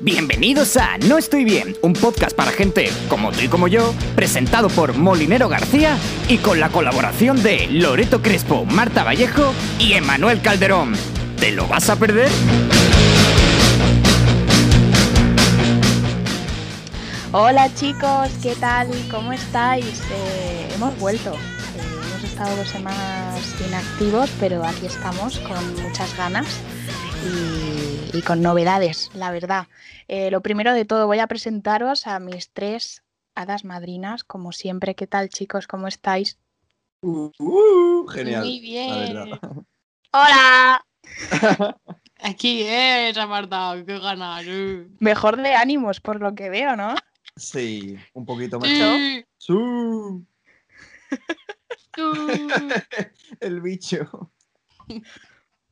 Bienvenidos a No Estoy Bien, un podcast para gente como tú y como yo, presentado por Molinero García y con la colaboración de Loreto Crespo, Marta Vallejo y Emanuel Calderón. ¿Te lo vas a perder? Hola chicos, ¿qué tal? ¿Cómo estáis? Eh, hemos vuelto. Estado dos semanas inactivos, pero aquí estamos con muchas ganas y, y con novedades, la verdad. Eh, lo primero de todo, voy a presentaros a mis tres hadas madrinas, como siempre. ¿Qué tal chicos? ¿Cómo estáis? Uh, uh, genial. Muy bien. ¡Hola! Aquí es, Marta, qué ganas. Mejor de ánimos, por lo que veo, ¿no? Sí, un poquito más. Sí, Su, tú. el bicho.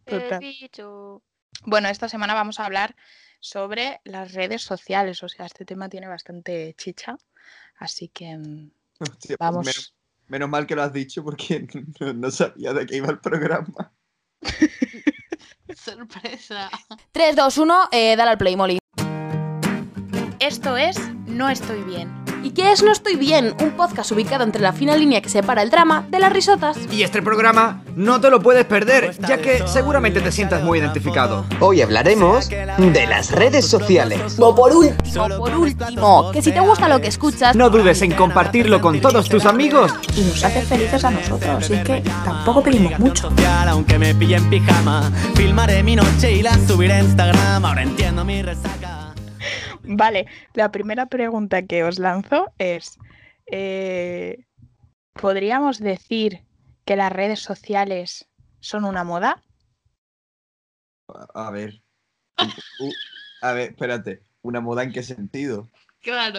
Total. Bueno, esta semana vamos a hablar sobre las redes sociales. O sea, este tema tiene bastante chicha. Así que mm, Hostia, pues vamos. Menos, menos mal que lo has dicho porque no, no sabía de qué iba el programa. Sorpresa. 3, 2, 1, eh, dale al play, Molly. Esto es No Estoy Bien. ¿Y qué es No Estoy Bien? Un podcast ubicado entre la fina línea que separa el drama de las risotas. Y este programa no te lo puedes perder, ya que seguramente te sientas muy identificado. Hoy hablaremos de las redes sociales. O por último, por último, que si te gusta lo que escuchas, No dudes en compartirlo con todos tus amigos. Y nos hace felices a nosotros. Así que tampoco pedimos mucho. aunque me pille en pijama. Filmaré mi noche y la subiré a Instagram. Ahora entiendo mi resaca. Vale, la primera pregunta que os lanzo es, eh, ¿podríamos decir que las redes sociales son una moda? A, ver. U- u- a ver, espérate. ¿Una moda en qué sentido? Claro.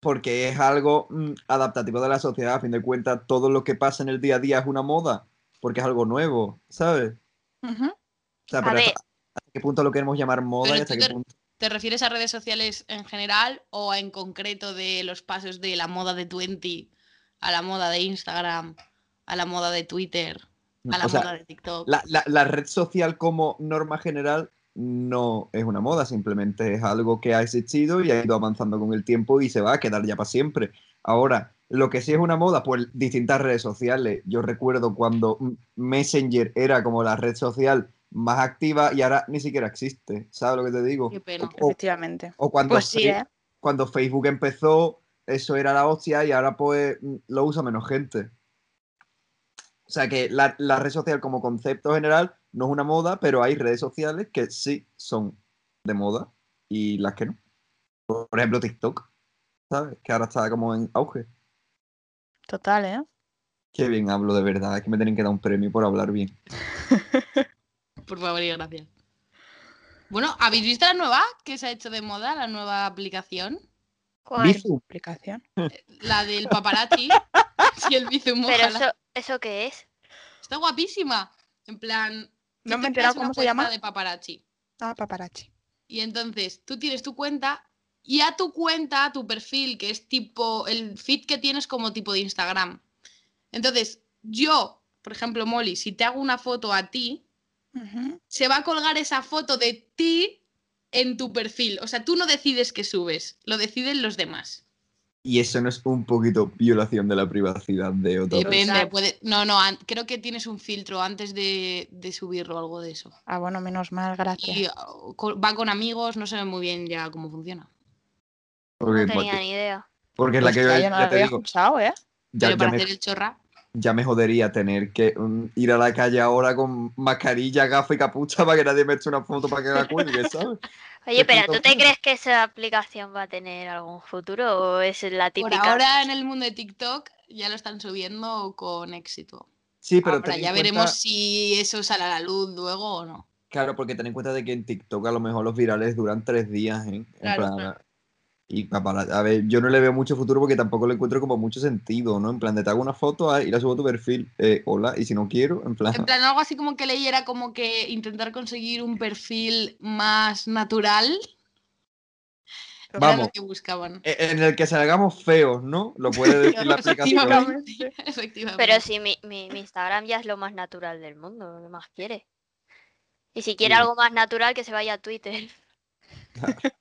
Porque es algo mm, adaptativo de la sociedad. A fin de cuentas, todo lo que pasa en el día a día es una moda. Porque es algo nuevo, ¿sabes? Ujú. O sea, A pero ver. hasta, hasta qué punto lo queremos llamar moda Pero y hasta qué punto. ¿Te refieres a redes sociales en general o en concreto de los pasos de la moda de Twenty a la moda de Instagram, a la moda de Twitter, a la O sea, moda de TikTok? La, la- la red social como norma general no es una moda, simplemente es algo que ha existido y ha ido avanzando con el tiempo y se va a quedar ya para siempre. Ahora, lo que sí es una moda, pues distintas redes sociales. Yo recuerdo cuando Messenger era como la red social más activa y ahora ni siquiera existe. ¿Sabes lo que te digo? Qué pena. O, Efectivamente. o cuando, Pues sí, ¿eh? cuando Facebook empezó, eso era la hostia y ahora pues lo usa menos gente. O sea que la, la red social como concepto general no es una moda, pero hay redes sociales que sí son de moda y las que no. Por ejemplo, TikTok, ¿sabes? Que ahora está como en auge. Total, ¿eh? Qué bien hablo de verdad, es que me tienen que dar un premio por hablar bien. Por favor y gracias. Bueno, ¿habéis visto la nueva que se ha hecho de moda, la nueva aplicación? ¿Cuál? Bizu, Aplicación. La del paparazzi. sí, el Bizum, Pero ojalá. eso, ¿eso qué es? Está guapísima. En plan. No me he te enterado cómo se cuenta llama. de paparazzi. Ah, paparazzi. Y entonces tú tienes tu cuenta y a tu cuenta, a tu perfil, que es tipo el feed que tienes como tipo de Instagram. Entonces, yo, por ejemplo, Molly, si te hago una foto a ti, Se va a colgar esa foto de ti en tu perfil. O sea, tú no decides qué subes, lo deciden los demás. y eso no es un poquito violación de la privacidad de otra persona. Depende, puede. No, no, creo que tienes un filtro antes de, de subirlo o algo de eso. Ah, bueno, menos mal, gracias. Y uh, va con amigos, no sé muy bien ya cómo funciona. Porque, No tenía porque- ni idea. porque es la que Hostia, yo no ya lo te había digo, escuchado, ¿eh? ya, Pero ya para me, hacer el chorra. Ya me jodería tener que mm, ir a la calle ahora con mascarilla, gafas y capucha para que nadie me eche una foto para que la cuelgue, ¿sabes? Oye, Qué pero ¿tú te crees que esa aplicación va a tener algún futuro o es la Por típica? ahora en el mundo de TikTok ya lo están subiendo con éxito. Sí, pero Ahora ya cuenta- veremos si eso sale a la luz luego o no. Claro, porque ten en cuenta de que en TikTok a lo mejor los virales duran tres días, ¿eh? En Claro, plan, claro. Y pa- para, a ver, yo no le veo mucho futuro porque tampoco le encuentro como mucho sentido, ¿no? En plan, de te hago una foto ah, y la subo a tu perfil, eh, hola, y si no quiero, en plan, En plan, algo así como que leyera como que intentar conseguir un perfil más natural. Era Vamos, lo que buscaban. e- en el que salgamos feos, ¿no? Lo puede decir la aplicación. Efectivamente. Efectivamente. Pero si mi, mi, mi Instagram ya es lo más natural del mundo, lo que más quiere. Y si quiere Sí. algo más natural, que se vaya a Twitter.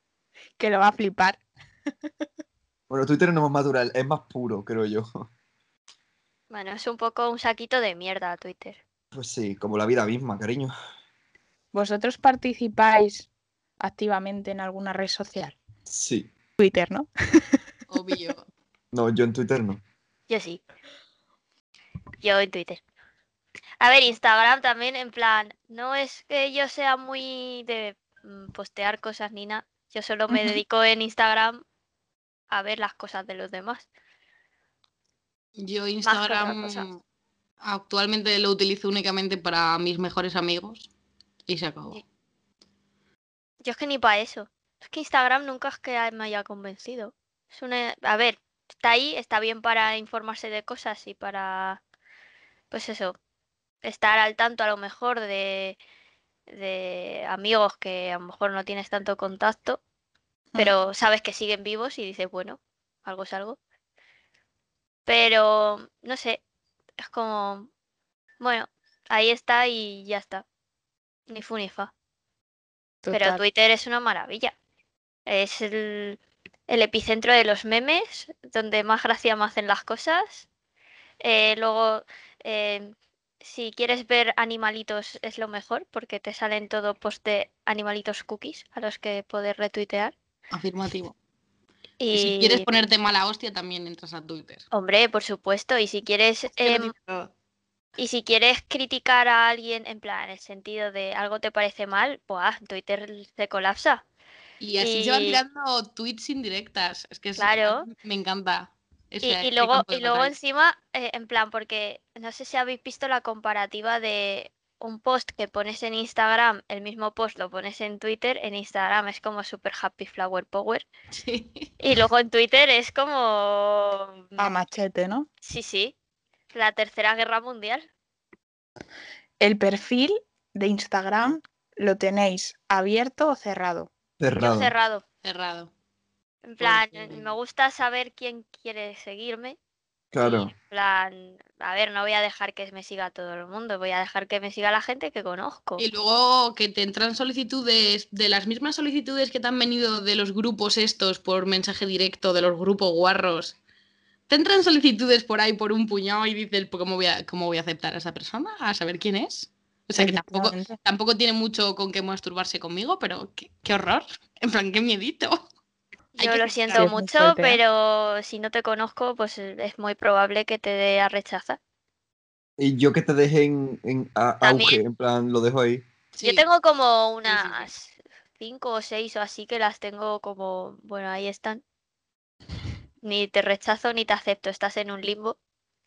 Que lo va a flipar. Bueno, Twitter no es más natural, es más puro, creo yo. Bueno, es un poco un saquito de mierda Twitter. Pues sí, como la vida misma, cariño. ¿Vosotros participáis activamente en alguna red social? Sí. Twitter, ¿no? Obvio. No, yo en Twitter no. Yo sí. Yo en Twitter. A ver, Instagram también, en plan, no es que yo sea muy de mm, postear cosas ni nada. Yo solo me dedico en Instagram a ver las cosas de los demás. Yo. Instagram actualmente lo utilizo únicamente para mis mejores amigos y se acabó. Sí. Yo es que ni para eso. Es que Instagram nunca es que me haya convencido. Es una... A ver, está ahí, está bien para informarse de cosas y para, pues eso, estar al tanto a lo mejor de, de amigos que a lo mejor no tienes tanto contacto, pero sabes que siguen vivos y dices, bueno, algo es algo. Pero, no sé, es como, bueno, ahí está y ya está. Ni fu ni fa. Pero. Twitter es una maravilla. Es el, el epicentro de los memes, donde más gracia me hacen las cosas. Eh, luego, eh, si quieres ver animalitos es lo mejor, porque te salen todo post de animalitos cookies a los que poder retuitear. Afirmativo. Y, Y si quieres ponerte mala hostia, también entras a Twitter. hombre, por supuesto, y si quieres Es em. Y si quieres criticar a alguien en plan, en el sentido de algo te parece mal, pues Twitter se colapsa. Y así se van y- tirando tweets indirectas. Es que es- Claro. me encanta. Y, ese- y luego, y luego encima, eh, en plan, porque no sé si habéis visto la comparativa de un post que pones en Instagram, el mismo post lo pones en Twitter, en Instagram es como super happy flower power. Sí. Y luego en Twitter es como... A machete, ¿no? Sí, sí. La tercera guerra mundial. El perfil de Instagram lo tenéis abierto o cerrado. Yo Cerrado. cerrado. Cerrado. En plan, Porque- me gusta saber quién quiere seguirme. Claro. En plan, a ver, no voy a dejar que me siga todo el mundo, voy a dejar que me siga la gente que conozco. Y luego que te entran solicitudes de las mismas solicitudes que te han venido de los grupos estos por mensaje directo, de los grupos guarros. Te entran solicitudes por ahí por un puñado y dices, pues, ¿cómo voy a, cómo voy a aceptar a esa persona? A saber quién es. O sea que tampoco, tampoco tiene mucho con qué masturbarse conmigo, pero qué, qué horror. En plan, qué miedito. Yo lo siento Sí, mucho, ¿eh? pero si no te conozco, pues es muy probable que te dé a rechazar. Y yo que te deje en, en a- auge, en plan, lo dejo ahí. Sí. Yo tengo como sí, sí. unas cinco o seis o así que las tengo como, bueno, ahí están. Ni te rechazo ni te acepto, estás en un limbo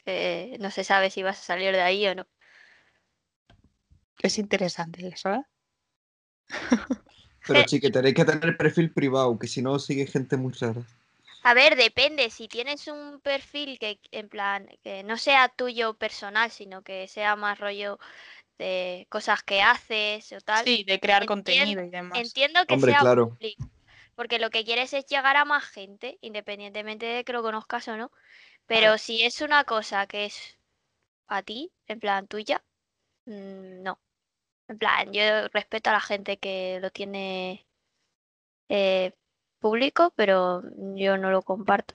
que no se sabe si vas a salir de ahí o no. Es interesante eso, ¿eh? Pero sí, que tenéis que tener perfil privado, que si no sigue gente muy rara. A ver, depende. Si tienes un perfil que, en plan, que no sea tuyo personal, sino que sea más rollo de cosas que haces o tal. Sí, de crear contenido y demás. Entiendo que Hombre, sea claro. público, porque lo que quieres es llegar a más gente, independientemente de que lo conozcas o no. Pero si es una cosa que es a ti, en plan tuya, mm, no. En plan, yo respeto a la gente que lo tiene eh, público, pero yo no lo comparto.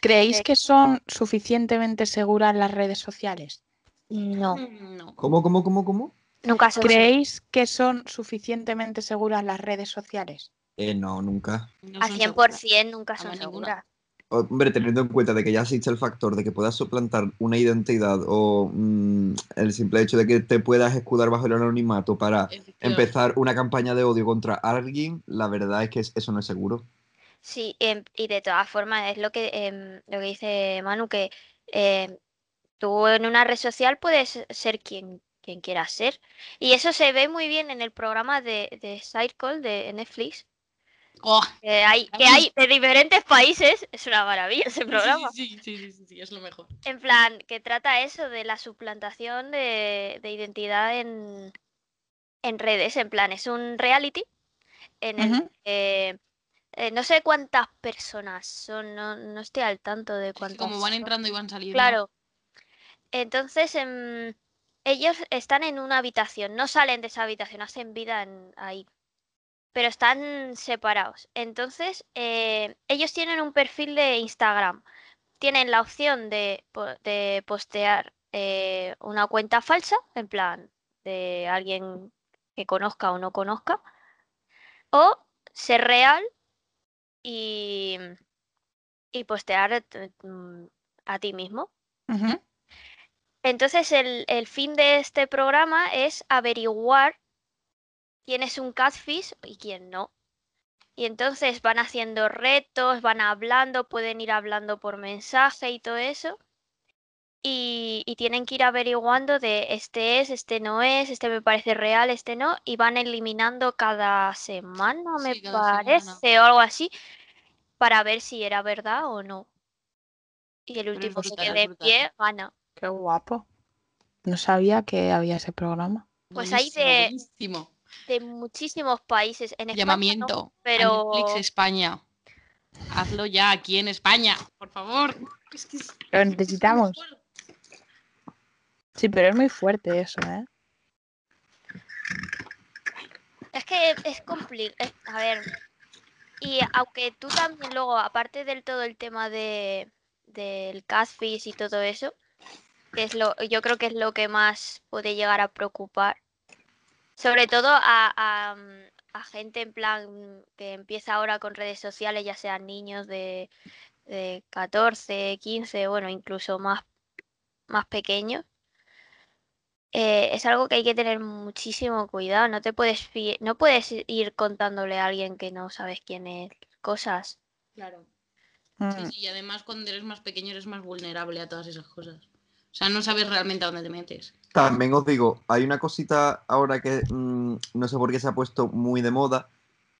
¿Creéis eh, que son suficientemente seguras las redes sociales? No, No. ¿Cómo, cómo, cómo, cómo? nunca son ¿Creéis que son suficientemente seguras las redes sociales? Eh, no, nunca. no a son 100% nunca son seguras. Hombre, teniendo en cuenta de que ya existe el factor de que puedas suplantar una identidad o mm, el simple hecho de que te puedas escudar bajo el anonimato para empezar una campaña de odio contra alguien, la verdad es que es- eso no es seguro. Sí, em, y de todas formas es lo que, em, lo que dice Manu, que em, tú en una red social puedes ser quien, quien quieras ser. Y eso se ve muy bien en el programa de, de Circle de Netflix, Oh, que hay, que Vamos. hay de diferentes países, es una maravilla ese programa. Sí, sí, sí, sí, es lo mejor. En plan, que trata eso de la suplantación de, de identidad en, en redes. En plan, es un reality en el eh, no sé cuántas personas son, no, no estoy al tanto de cuántas. Como van son. entrando y van saliendo. Claro. Entonces, em, ellos están en una habitación, no salen de esa habitación, hacen vida en- ahí, pero están separados. Entonces, eh, ellos tienen un perfil de Instagram. Tienen la opción de, po- de postear eh, una cuenta falsa, en plan de alguien que conozca o no conozca, o ser real y, y postear eh, mm, a ti mismo. Entonces, el, el fin de este programa es averiguar quién es un catfish y quién no. Y entonces van haciendo retos, van hablando, pueden ir hablando por mensaje y todo eso. Y, y tienen que ir averiguando de este es, este no es, este me parece real, este no. Y van eliminando cada semana, me Sí, cada semana. parece, o algo así, para ver si era verdad o no. Y el último que brutal, quede en brutal. pie gana. Qué guapo. No sabía que había ese programa. Pues hay de- buenísimo. De muchísimos países. En España no, Llamamiento. a pero Netflix España. Hazlo ya aquí en España, por favor. Es que es- Lo necesitamos. Sí, pero es muy fuerte eso, ¿eh? es que es complicado. A ver, y aunque tú también luego, aparte del todo el tema de del catfish y todo eso, que es lo, yo creo que es lo que más puede llegar a preocupar. Sobre todo a, a, mm, a gente en plan que empieza ahora con redes sociales, ya sean niños de, de 14, 15, bueno, incluso más, más pequeños. eh, es algo que hay que tener muchísimo cuidado. No te puedes fi- no puedes ir contándole a alguien que no sabes quién es cosas. Claro. Mm. Sí, sí, y además cuando eres más pequeño eres más vulnerable a todas esas cosas. O sea, no sabes realmente a dónde te metes. También os digo, hay una cosita ahora que mm, no sé por qué se ha puesto muy de moda,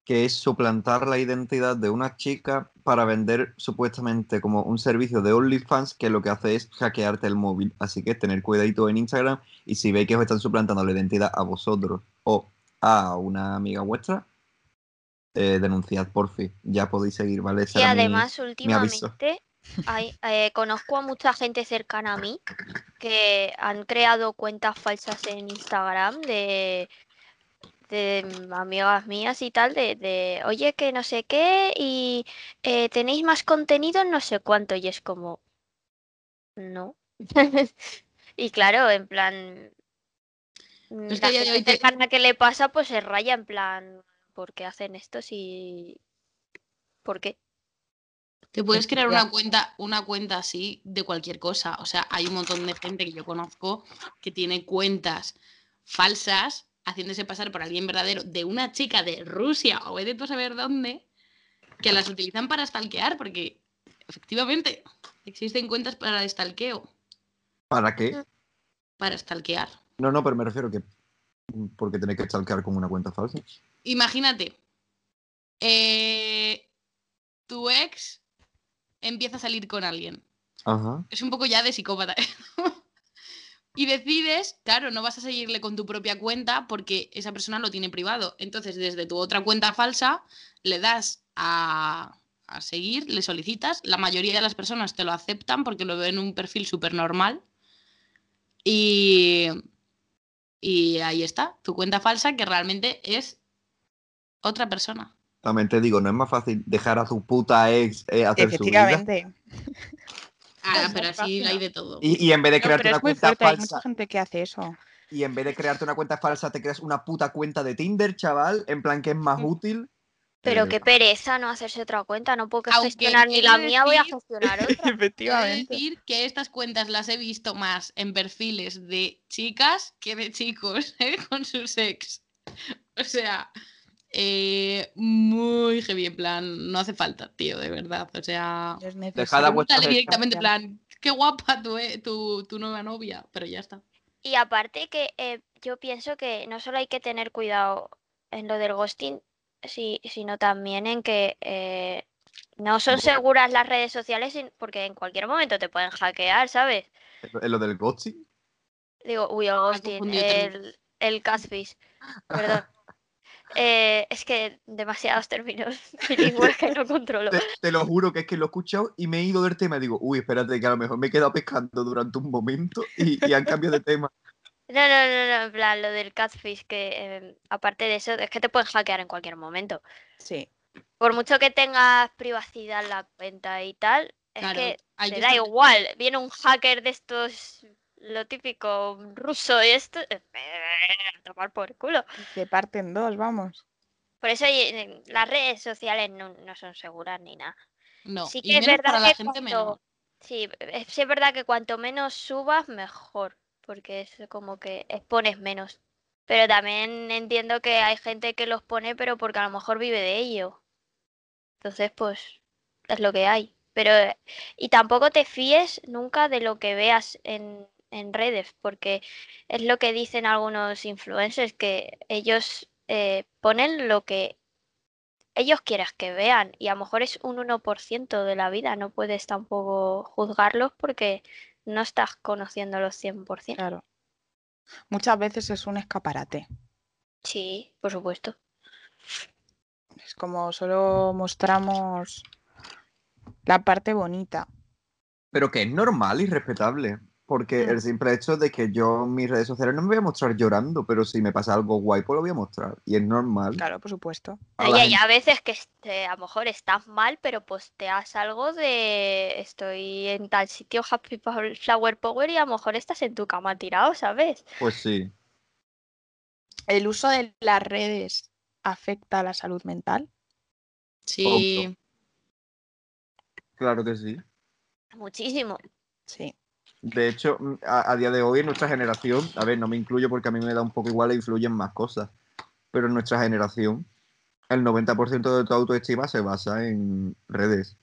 que es suplantar la identidad de una chica para vender supuestamente como un servicio de OnlyFans que lo que hace es hackearte el móvil. Así que tener cuidadito en Instagram y si veis que os están suplantando la identidad a vosotros o a una amiga vuestra, eh, denunciad por fin. Ya podéis seguir, ¿vale? Ese Y mi- además, aviso. Hay, eh, conozco a mucha gente cercana a mí que han creado cuentas falsas en Instagram de, de mm, amigas mías y tal, de, de, oye, que no sé qué, y eh, tenéis más contenido, no sé cuánto, y es como, no. Y claro, en plan, mm, Es que la de gente te- cercana que le pasa, pues se raya en plan, ¿por qué hacen esto si... ¿Por qué? Te puedes crear una cuenta, una cuenta así de cualquier cosa. O sea, hay un montón de gente que yo conozco que tiene cuentas falsas, haciéndose pasar por alguien verdadero, de una chica de Rusia o vete tú a saber dónde, que las utilizan para stalkear, porque efectivamente existen cuentas para stalkeo, ¿Para qué? para stalkear. No, no, pero me refiero que... Porque tenéis que stalkear con una cuenta falsa. Imagínate, eh, tu ex empieza a salir con alguien. Ajá. es un poco ya de psicópata. y decides, claro, no vas a seguirle con tu propia cuenta porque esa persona lo tiene privado. Entonces, desde tu otra cuenta falsa, le das a, a seguir, le solicitas. La mayoría de las personas te lo aceptan porque lo ven un perfil súper normal. Y, y ahí está, tu cuenta falsa que realmente es otra persona. También te digo, no es más fácil dejar a tu puta ex eh, hacer su vida. Efectivamente. Ah, pero así hay de todo. Y, y en vez de No, crearte pero una cuenta fuerte, hay falsa, mucha gente que hace eso. y en vez de crearte una cuenta falsa, te creas una puta cuenta de Tinder, chaval, en plan que es más útil. Pero Eh, qué pereza no hacerse otra cuenta, no puedo Aunque gestionar ni la de mía, voy a decir- gestionar otra. Quiero Efectivamente. decir que estas cuentas las he visto más en perfiles de chicas que de chicos ¿eh? con sus ex. O sea, eh, muy heavy, en plan, no hace falta, tío, de verdad. O sea, Dejad directamente, en plan, qué guapa tu, eh, tu, tu nueva novia, pero ya está. Y aparte que eh, yo pienso que no solo hay que tener cuidado en lo del ghosting, si- sino también en que eh, no son seguras las redes sociales porque en cualquier momento te pueden hackear, ¿sabes? En lo del ghosting. Digo, uy, el ghosting, el, el catfish, perdón. Eh, es que demasiados términos bilingües que no controlo. Te, te lo juro que es que lo he escuchado y me he ido del tema y digo, uy, espérate, que a lo mejor me he quedado pescando durante un momento y, y han cambiado de tema. No, no, no, no, en plan, lo del catfish, que eh, aparte de eso, es que te pueden hackear en cualquier momento. Sí. Por mucho que tengas privacidad en la cuenta y tal, es Claro, que te da igual. Viene un hacker de estos, lo típico ruso y esto, eh, tomar por culo. Te parten dos, vamos. Por eso eh, las redes sociales no, no son seguras ni nada. No, Sí y es menos verdad para la que gente menor. Sí, es, sí es verdad que cuanto menos subas, mejor, porque es como que expones menos. Pero también entiendo que hay gente que los pone, pero porque a lo mejor vive de ello. Entonces, pues, es lo que hay. Pero, eh, y tampoco te fíes nunca de lo que veas en, en redes, porque es lo que dicen algunos influencers, que ellos eh, ponen lo que ellos quieras que vean y a lo mejor es un 1% de la vida, no puedes tampoco juzgarlos porque no estás conociéndolos 100%. Claro. Muchas veces es un escaparate. Sí, por supuesto. Es como solo mostramos la parte bonita. Pero que es normal y respetable. Porque el simple hecho de que yo en mis redes sociales no me voy a mostrar llorando, pero si me pasa algo guay, pues lo voy a mostrar. Y es normal. Claro, por supuesto. A la Y hay a veces que este, a lo mejor estás mal, pero posteas algo de estoy en tal sitio, Happy Power- Flower Power, y a lo mejor estás en tu cama tirado, ¿sabes? Pues sí. ¿El uso de las redes afecta a la salud mental? Sí, Claro que sí. Muchísimo. Sí. De hecho, mm, a, día de hoy en nuestra generación, a ver, no me incluyo porque a mí me da un poco igual e influyen más cosas, pero en nuestra generación, el 90% de tu autoestima se basa en redes.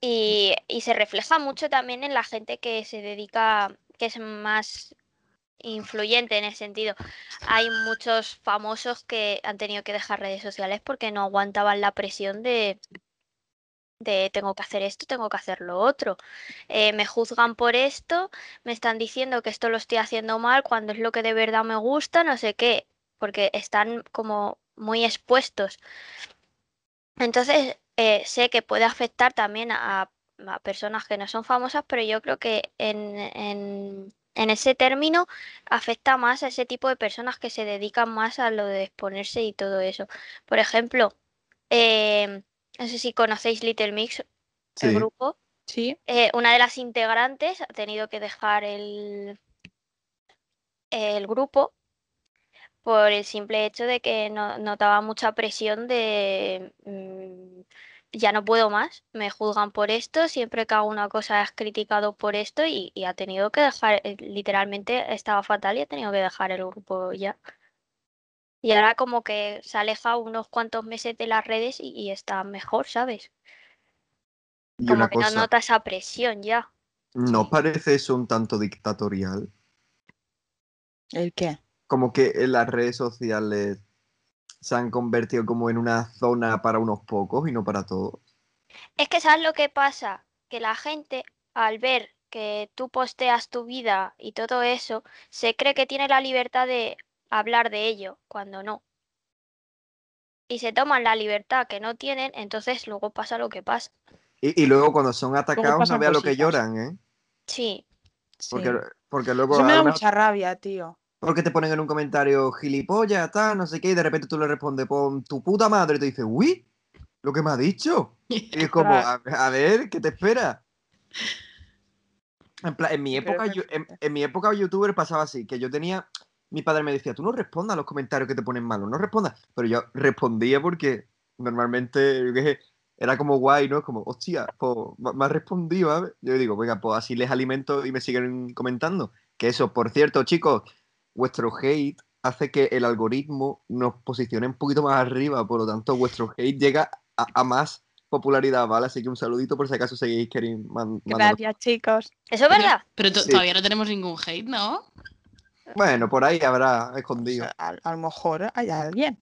Y, y se refleja mucho también en la gente que se dedica, que es más influyente en ese sentido. Hay muchos famosos que han tenido que dejar redes sociales porque no aguantaban la presión de, de tengo que hacer esto, tengo que hacer lo otro. Eh, me juzgan por esto, me están diciendo que esto lo estoy haciendo mal cuando es lo que de verdad me gusta, no sé qué, porque están como muy expuestos. Entonces, eh, sé que puede afectar también a, personas que no son famosas, pero yo creo que en, en, en ese término afecta más a ese tipo de personas que se dedican más a lo de exponerse y todo eso. Por ejemplo, eh, no sé si conocéis Little Mix, el Sí. grupo. Sí. Eh, una de las integrantes ha tenido que dejar el, el grupo por el simple hecho de que no, notaba mucha presión de mm, ya no puedo más, me juzgan por esto, siempre que hago una cosa es criticado por esto y, y ha tenido que dejar, eh, literalmente estaba fatal y ha tenido que dejar el grupo ya. Y ahora como que se aleja unos cuantos meses de las redes y, y está mejor, ¿sabes? Y Como una que no nota esa presión ya. ¿no parece eso un tanto dictatorial? ¿El qué? Como que en las redes sociales se han convertido como en una zona para unos pocos y no para todos. Es que ¿sabes lo que pasa? Que la gente al ver que tú posteas tu vida y todo eso, se cree que tiene la libertad de hablar de ello, cuando no. Y se toman la libertad que no tienen, entonces luego pasa lo que pasa. Y, y luego cuando son atacados no veas lo que lloran, ¿eh? Sí, Sí. Porque, porque luego Eso me da mucha rabia, tío. porque te ponen en un comentario gilipollas, tal, no sé qué, y de repente tú le respondes, pon tu puta madre, y te dice, uy, lo que me ha dicho. Y es como, a, a ver, ¿qué te espera? En, plan, en mi época, yo- en mi época youtuber pasaba así, que yo tenía, mi padre me decía, tú no respondas a los comentarios que te ponen malos, no respondas. Pero yo respondía porque normalmente, yo qué sé, era como guay, ¿no? Como, hostia, pues me has respondido, ¿sabes? Yo digo, venga, pues así les alimento y me siguen comentando. Que eso, por cierto, chicos, vuestro hate hace que el algoritmo nos posicione un poquito más arriba, por lo tanto, vuestro hate llega a, a más popularidad, ¿vale? Así que un saludito por si acaso seguís queriendo man- mandando- Gracias, chicos. ¿eso es verdad? Pero Sí. todavía no tenemos ningún hate, ¿no? Bueno, por ahí habrá O escondido. sea, a, a lo mejor hay alguien.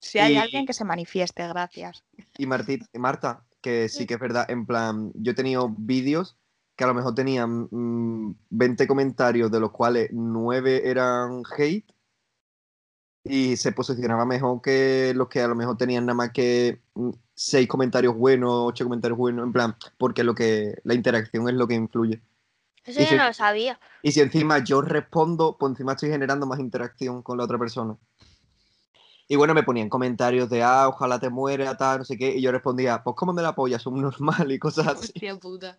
Si hay Y- alguien que se manifieste, gracias. Y Marta, que sí que es verdad, en plan, yo he tenido vídeos que a lo mejor tenían mm, 20 comentarios, de los cuales 9 eran hate, y se posicionaba mejor que los que a lo mejor tenían nada más que mm, seis comentarios buenos, ocho comentarios buenos, en plan, porque lo que la interacción es lo que influye. Eso Y yo si- no lo sabía. Y si encima yo respondo, pues encima estoy generando más interacción con la otra persona. Y bueno, me ponían comentarios de, ah, ojalá te muera, tal, no sé qué. Y yo respondía, pues cómo me la polla, son normal y cosas así. Hostia puta.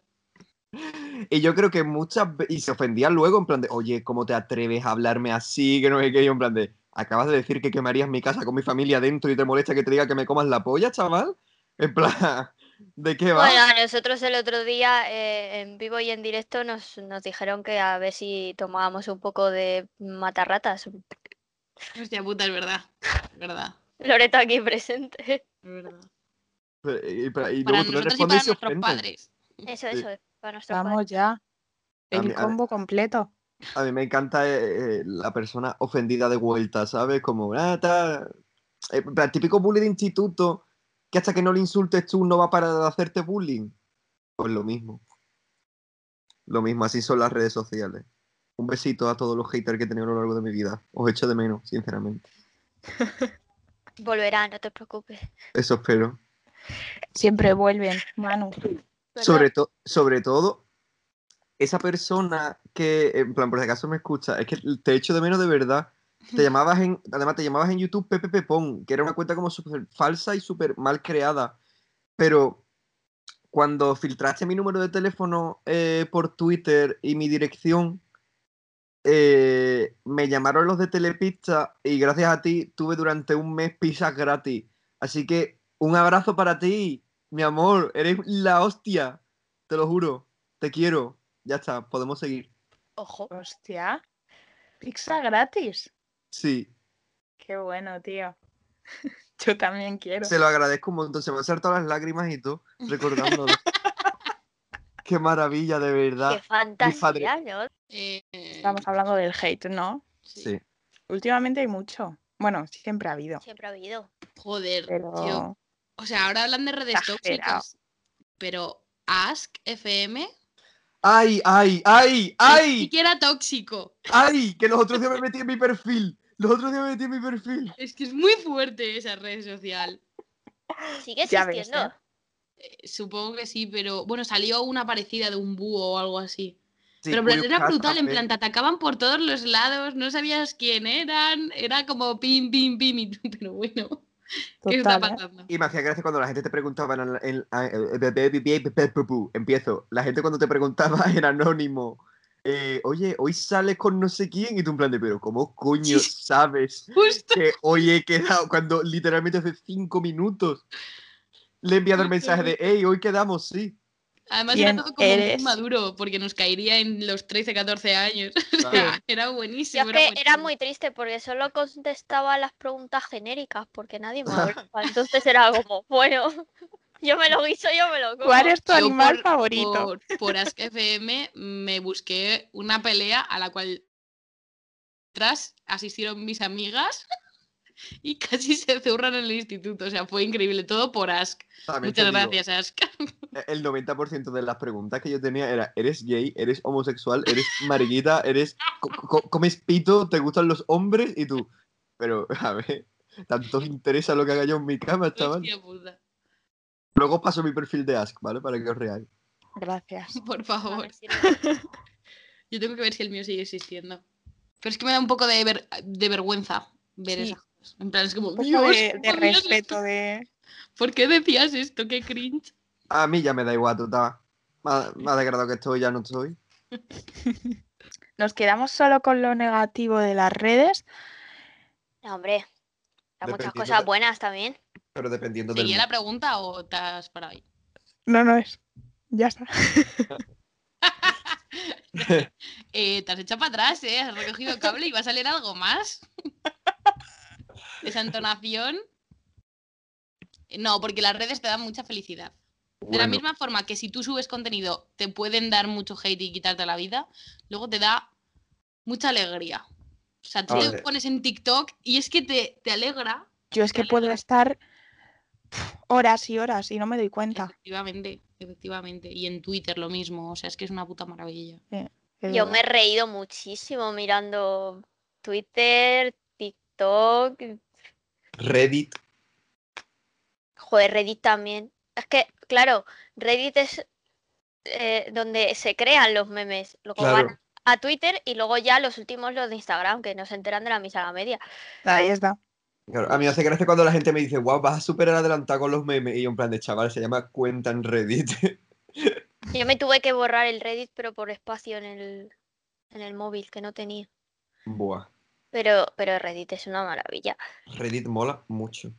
Y yo creo que muchas veces, y se ofendían luego en plan de, oye, ¿cómo te atreves a hablarme así? Que no sé qué, y yo en plan de, acabas de decir que quemarías mi casa con mi familia dentro y te molesta que te diga que me comas la polla, chaval. En plan, ¿de qué va? Bueno, a nosotros el otro día eh, en vivo y en directo nos, nos dijeron que a ver si tomábamos un poco de matarratas. Hostia puta, es verdad. Es verdad. Loreto aquí presente. Es verdad. Y, para- y Para luego tú le nosotros y para nuestros padres. Eso, Sí. eso, para nuestros Vamos padres. ya. El mí- combo completo. A mí me encanta eh, eh, la persona ofendida de vuelta, ¿sabes? Como, ah. Eh, el típico bully de instituto que hasta que no le insultes tú no va a parar de hacerte bullying. Pues lo mismo. Lo mismo, así son las redes sociales. Un besito a todos los haters que he tenido a lo largo de mi vida. Os echo de menos, sinceramente. Volverá, no te preocupes. Eso espero. Siempre vuelven, Manu. Sobre, to- sobre todo, esa persona que, en plan, por si acaso me escucha, es que te echo de menos de verdad. Te llamabas en, además te llamabas en YouTube Pepe Pepón, que era una cuenta como súper falsa y súper mal creada. Pero cuando filtraste mi número de teléfono eh, por Twitter y mi dirección, eh, me llamaron los de Telepizza y gracias a ti tuve durante un mes pizzas gratis. Así que un abrazo para ti, mi amor, eres la hostia, te lo juro, te quiero. Ya está, podemos seguir. Ojo. Hostia. Pizza gratis. Sí, Qué bueno, tío. Yo también quiero. se lo agradezco un montón, se me han saltado las lágrimas y todo, recordándolo. Qué maravilla, de verdad. Qué fantasía, ¿no? Eh, Estamos hablando del hate, ¿no? Sí. Últimamente hay mucho. Bueno, siempre ha habido. Siempre ha habido. Joder, Pero tío. O sea, ahora hablan de redes Exagerado. tóxicas. Pero Ask FM ¡Ay, ay, ay, ni ay! siquiera tóxico. ¡Ay! Que los otros días me metí en mi perfil. Los otros días me metí en mi perfil. Es que es muy fuerte esa red social. Sigue existiendo. ¿eh? Eh, Supongo que sí, pero bueno, salió una parecida de un búho o algo así. Sí, pero en plan, Curious era brutal, en plan, te atacaban por todos los lados, no sabías quién eran, era como pim, pim, pim, y tú, pero bueno, ¿qué está Total, ¿eh? pasando? Y me hacía gracia cuando la gente te preguntaba en, en- en- empiezo, la gente cuando te preguntaba en anónimo, eh, oye, hoy sales con no sé quién, y tú en plan de, pero ¿cómo coño sabes Justo. que hoy he quedado cuando literalmente hace cinco minutos le he enviado el mensaje de, hey, hoy quedamos, sí. Además era ¿Quién todo como muy eres? maduro, porque nos caería en los 13, 14 años. O sea, era Yo buenísimo. es que era buenísimo. muy triste porque solo contestaba las preguntas genéricas porque nadie me hablaba. Entonces era como, bueno, yo me lo guiso, yo me lo como. ¿Cuál es tu Yo animal por- favorito? Por, por Ask FM me busqué una pelea a la cual tras asistieron mis amigas y casi se zurran en el instituto. O sea, fue increíble. Todo por Ask. También Muchas digo, gracias, Ask. El 90% de las preguntas que yo tenía era, ¿eres gay? ¿Eres homosexual? ¿Eres mariquita? ¿Eres co- co- comes pito? ¿Te gustan los hombres? Y tú, pero, a ver, tanto os interesa lo que haga yo en mi cama, chaval. Hostia puta. Luego os paso mi perfil de Ask, ¿vale? Para que os reáis. Gracias. Por favor. ver si no- Yo tengo que ver si el mío sigue existiendo. Pero es que me da un poco de, ver- de vergüenza ver Sí. esas cosas. En plan, es como, Un poco Dios, de, ¿cómo de hacías respeto, de. ¿Por qué decías esto? Qué cringe. A mí ya me da igual, total. Más, más degradado que estoy, ya no estoy. Nos quedamos solo con lo negativo de las redes. No, hombre, hay muchas cosas buenas también. Pero dependiendo del... ¿Seguía la pregunta o te has parado ahí? No, no es. Ya está. Eh, te has echado para atrás, ¿eh? Has recogido cable y va a salir algo más. Esa entonación. No, porque las redes te dan mucha felicidad. De la misma forma que si tú subes contenido te pueden dar mucho hate y quitarte la vida, luego te da mucha alegría. O sea, tú te pones en TikTok y es que te, te alegra. Yo es que puedo estar horas y horas y no me doy cuenta. Efectivamente, efectivamente. Y en Twitter lo mismo. O sea, es que es una puta maravilla. Yo me he reído muchísimo mirando Twitter, TikTok TikTok. Reddit. Joder, Reddit también. Es que, claro, Reddit es eh, donde se crean los memes. Luego Claro. van a Twitter y luego ya los últimos los de Instagram, que no se enteran de la misa a la media. Ahí está. Claro, a mí me hace gracia cuando la gente me dice, wow, vas a súper adelantado con los memes. Y yo en plan de chaval, se llama cuenta en Reddit. Yo me tuve que borrar el Reddit, pero por espacio en el, en el móvil, que no tenía. Buah. Pero, pero Reddit es una maravilla. Reddit mola mucho.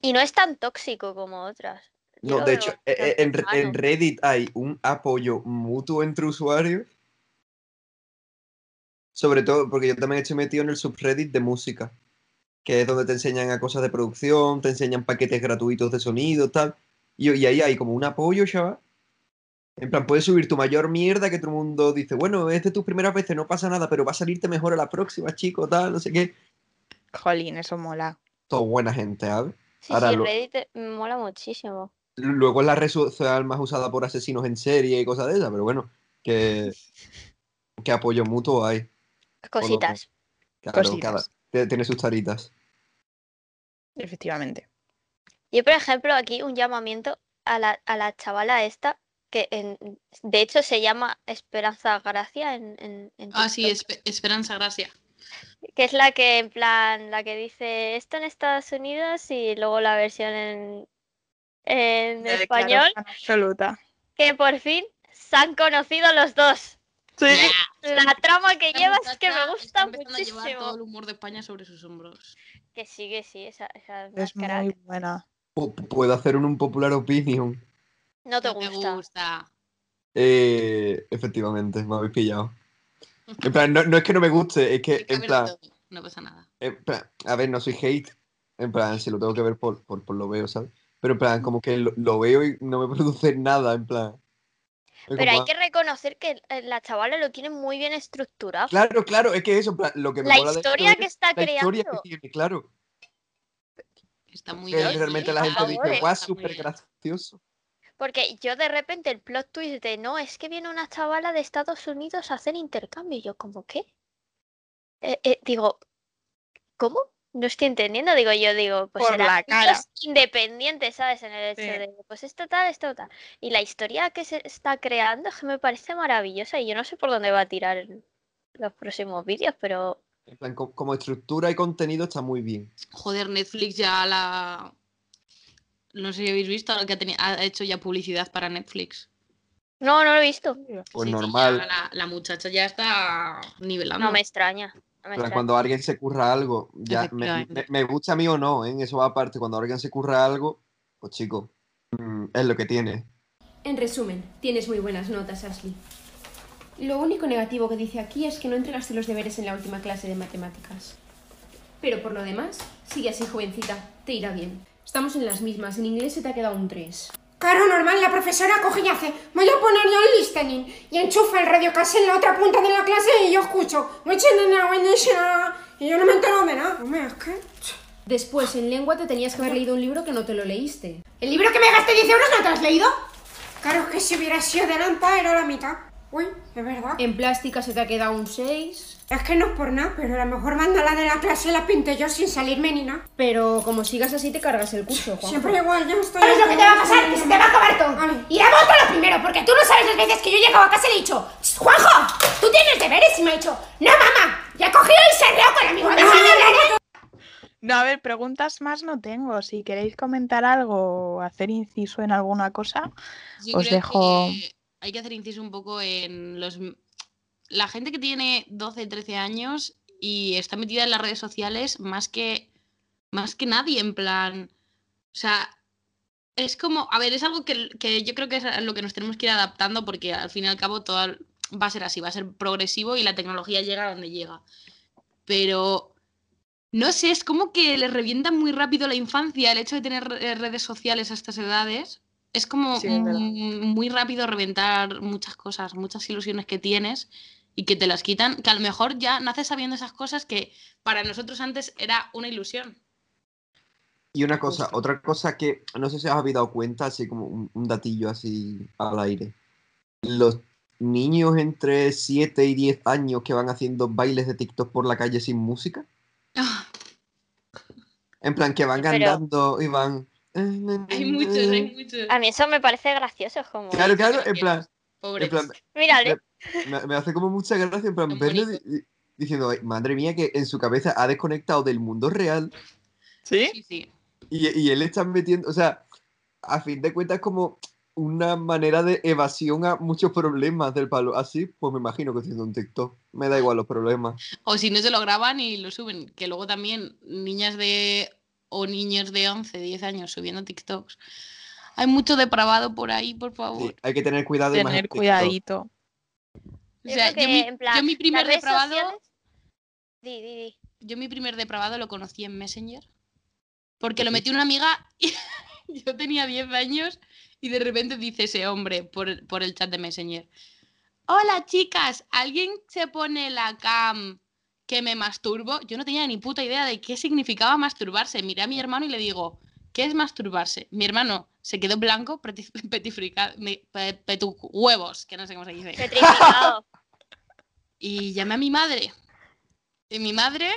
Y no es tan tóxico como otras. Yo No, de hecho, eh, eh, en, en. Reddit hay un apoyo mutuo entre usuarios. Sobre todo porque yo también estoy metido en el subreddit de música, que es donde te enseñan a cosas de producción, te enseñan paquetes gratuitos de sonido, tal. Y, y ahí hay como un apoyo, chaval. En plan, puedes subir tu mayor mierda que todo el mundo dice, bueno, es de tus primeras veces, no pasa nada, pero va a salirte mejor a la próxima, chico, tal, no sé qué. Jolín, eso mola. Todo buena gente, ¿sabes? Sí, ahora sí, lo- Reddit eh, mola muchísimo. Luego es la red social más usada por asesinos en serie y cosas de esas, pero bueno, que, que apoyo mutuo hay. Cositas. Claro, Cositas. cada- t- tiene sus taritas. Efectivamente. Yo, por ejemplo, aquí un llamamiento a la, a la chavala esta, que en- de hecho se llama Esperanza Gracia en, en, en Ah, sí, Espe- Esperanza, gracias. que es la que en plan, la que dice esto en Estados Unidos y luego la versión en, en Eh, español, absoluta. que por fin se han conocido los dos. Sí. La trama que Esta lleva es que me gusta empezando a llevar todo el muchísimo. humor de España sobre sus hombros. Que sí, que sí, esa, esa es Es crack. muy buena. Pu- Puedo hacer un, un popular opinion. No te No me gusta. gusta. Eh, efectivamente, me habéis pillado. En plan, no, no es que no me guste, es que, en plan, No pasa nada. en plan, a ver, no soy hate. En plan, si lo tengo que ver por, por, por lo veo, ¿sabes? Pero en plan, como que lo, lo veo y no me produce nada, en plan. Pero hay que reconocer que eh, la chavala lo tiene muy bien estructurado. Claro, claro, es que eso, lo que me La mola historia que está la historia creando. que tiene, claro. Está muy Que bien. realmente la gente favor, dice, guau, súper gracioso. Porque yo de repente el plot twist de no, es que viene una chavala de Estados Unidos a hacer intercambio. Y yo, ¿cómo qué? Eh, eh, digo, ¿cómo? No estoy entendiendo. Digo, yo digo, pues Por la cara. chicos independientes, ¿sabes? En el hecho Sí. de, pues esto tal, esto tal. Y la historia que se está creando es que me parece maravillosa. Y yo no sé por dónde va a tirar en los próximos vídeos, pero En plan, co- como estructura y contenido está muy bien. Joder, Netflix ya la. No sé si habéis visto lo que ha, teni- ha hecho ya publicidad para Netflix. No, no lo he visto. Pues Sí, sí, normal. ya la, la muchacha ya está nivelando. No me extraña. No me En plan, extraña. cuando alguien se curra algo, ya me, me- me gusta a mí o no, ¿eh? eso va aparte. Cuando alguien se curra algo, pues chico, mm, es lo que tiene. En resumen, tienes muy buenas notas, Ashley. Lo único negativo que dice aquí es que no entregaste los deberes en la última clase de matemáticas. Pero por lo demás, sigue así, jovencita, te irá bien. Estamos en las mismas, en inglés se te ha quedado un 3. Claro, normal, la profesora coge y hace, voy a poner yo el listening y enchufa el radio casi en la otra punta de la clase y yo escucho, y yo no me entero de nada. Hombre, es que... Después, en lengua te tenías que haber leído un libro que no te lo leíste. ¿El libro que me gasté 10 euros no te lo has leído? Claro, que si hubiera sido de Lampa era la mitad. Uy, es verdad. En plástica se te ha quedado un 6. Es que no es por nada, pero la mejor mandala de la clase la pinté yo sin salirme ni nada. Pero como sigas así te cargas el curso, Juanjo. Siempre igual, yo estoy... ¿Sabes lo que te va a pasar? Que se te va a acabar todo. Y la voto lo primero, porque tú no sabes las veces que yo he llegado a casa y le he dicho, Juanjo, tú tienes deberes. Y me ha dicho, no, mamá. Y ha cogido y se con amigo. Déjame hablar. No, a ver, preguntas más no tengo. Si queréis comentar algo o hacer inciso en alguna cosa, Yo os creo dejo. que hay que hacer inciso un poco en los la gente que tiene 12, 13 años y está metida en las redes sociales más que más que nadie, en plan, o sea, es como, a ver, es algo que, que yo creo que es lo que nos tenemos que ir adaptando porque al fin y al cabo todo va a ser así, va a ser progresivo y la tecnología llega a donde llega. Pero no sé, es como que les revienta muy rápido la infancia el hecho de tener re- redes sociales a estas edades. Es como Sí, es verdad. muy rápido reventar muchas cosas, muchas ilusiones que tienes y que te las quitan, que a lo mejor ya naces sabiendo esas cosas que para nosotros antes era una ilusión. Y una cosa, otra cosa que no sé si os habéis dado cuenta, así como un, un datillo así al aire. Los niños entre 7 y 10 años que van haciendo bailes de TikTok por la calle sin música. Ah, En plan, que van Pero- cantando y van... hay muchos, hay muchos. A mí eso me parece gracioso, es como... Claro, claro, en plan... Pobres. En plan, Mírale. me, me hace como mucha gracia, en plan, di- diciendo, "Ay, madre mía, que en su cabeza ha desconectado del mundo real ¿Sí? Sí, sí. y, y él está metiendo, o sea, a fin de cuentas como una manera de evasión a muchos problemas del palo. Así, pues me imagino que haciendo un TikTok. Me da igual los problemas. O si no se lo graban y lo suben. Que luego también niñas de o niños de 11, 10 años subiendo TikToks. Hay mucho depravado por ahí, por favor. Sí, hay que tener cuidado más Tener cuidadito. O Yo sea, yo, que, mi, plan, yo mi primer depravado, sociales- Di, di, di. yo mi primer depravado lo conocí en Messenger. Porque lo metió una amiga y yo tenía 10 años y de repente dice ese hombre por, por el chat de Messenger. Hola chicas, ¿alguien se pone la cam que me masturbo? Yo no tenía ni puta idea de qué significaba masturbarse. Miré a mi hermano y le digo, ¿qué es masturbarse? Mi hermano se quedó blanco, peti- petrifica- me- pe- petu huevos, que no sé cómo se dice. Petrificado. Y llamé a mi madre. Y mi madre,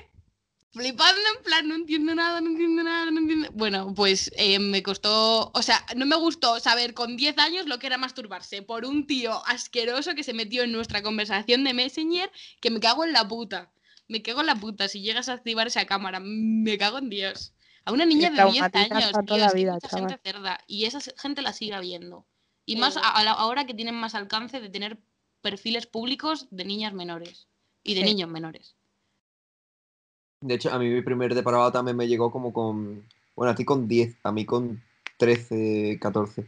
flipando, en plan, no entiendo nada, no entiendo nada, no entiendo. Bueno, pues eh, me costó. O sea, no me gustó saber con 10 años lo que era masturbarse por un tío asqueroso que se metió en nuestra conversación de Messenger, que me cago en la puta. Me cago en la puta. Si llegas a activar esa cámara, me cago en Dios. A una niña de 10 traumatizas años, tío, la es vida, mucha chaval. gente cerda. Y esa gente la sigue viendo. Y más Sí. a- a la- ahora que tienen más alcance de tener perfiles públicos de niñas menores y de Sí. niños menores. De hecho, a mí mi primer depravado también me llegó como con. Bueno, a ti con 10, a mí con 13, 14.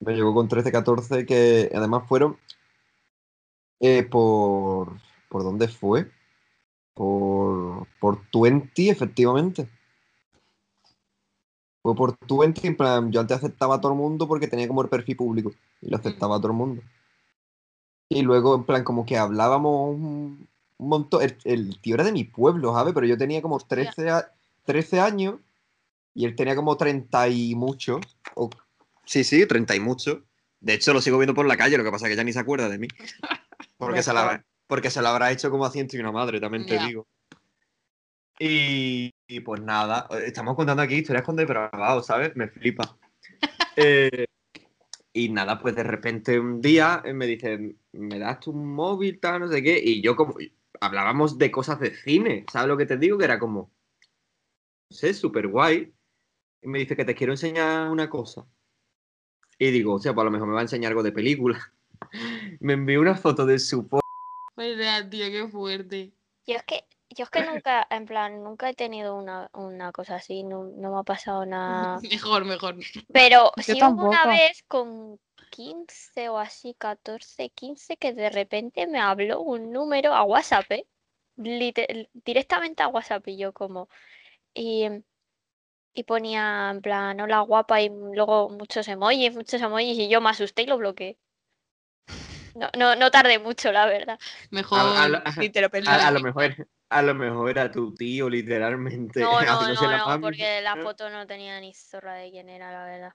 Me llegó con 13, 14, que además fueron. eh, por. ¿Por dónde fue? Por. Por 20, efectivamente. Fue por 20, en plan, yo antes aceptaba a todo el mundo porque tenía como el perfil público. Y lo aceptaba a todo el mundo. Y luego, en plan, como que hablábamos un, montón. El, el tío era de mi pueblo, ¿sabes? Pero yo tenía como 13, a- 13 años y él tenía como 30 y mucho. o- sí, sí, 30 y mucho. De hecho, lo sigo viendo por la calle, lo que pasa es que ya ni se acuerda de mí. Porque, se, lo habrá, porque se lo habrá hecho como a ciento y una madre, también te digo. Y, y pues nada, estamos contando aquí historias con depravados, ¿sabes? Me flipa. Eh, y nada, pues de repente un día eh, me dice, ¿me das tu móvil, tal, no sé qué? Y yo como, hablábamos de cosas de cine, ¿sabes lo que te digo? Que era como, no sé, súper guay. Y me dice que te quiero enseñar una cosa. Y digo, o sea, pues a lo mejor me va a enseñar algo de película. me envió una foto de su Pues ya, tío, qué fuerte. Yo es que, yo es que nunca, en plan, nunca he tenido una, una cosa así, no, no me ha pasado nada. Mejor, mejor. Pero Yo sí hubo una vez con 15 o así, 14, 15, que de repente me habló un número a WhatsApp, ¿eh? Directamente a WhatsApp y yo como... Y, y ponía en plan, hola guapa y luego muchos emojis, muchos emojis y yo me asusté y lo bloqueé. No, no, no tardé mucho, la verdad. Mejor. A, a- a- Ni te lo a- pensaba. a lo mejor, a lo mejor era tu tío, literalmente. No, no, no, la no, porque la foto no tenía ni zorra de quién era, la verdad.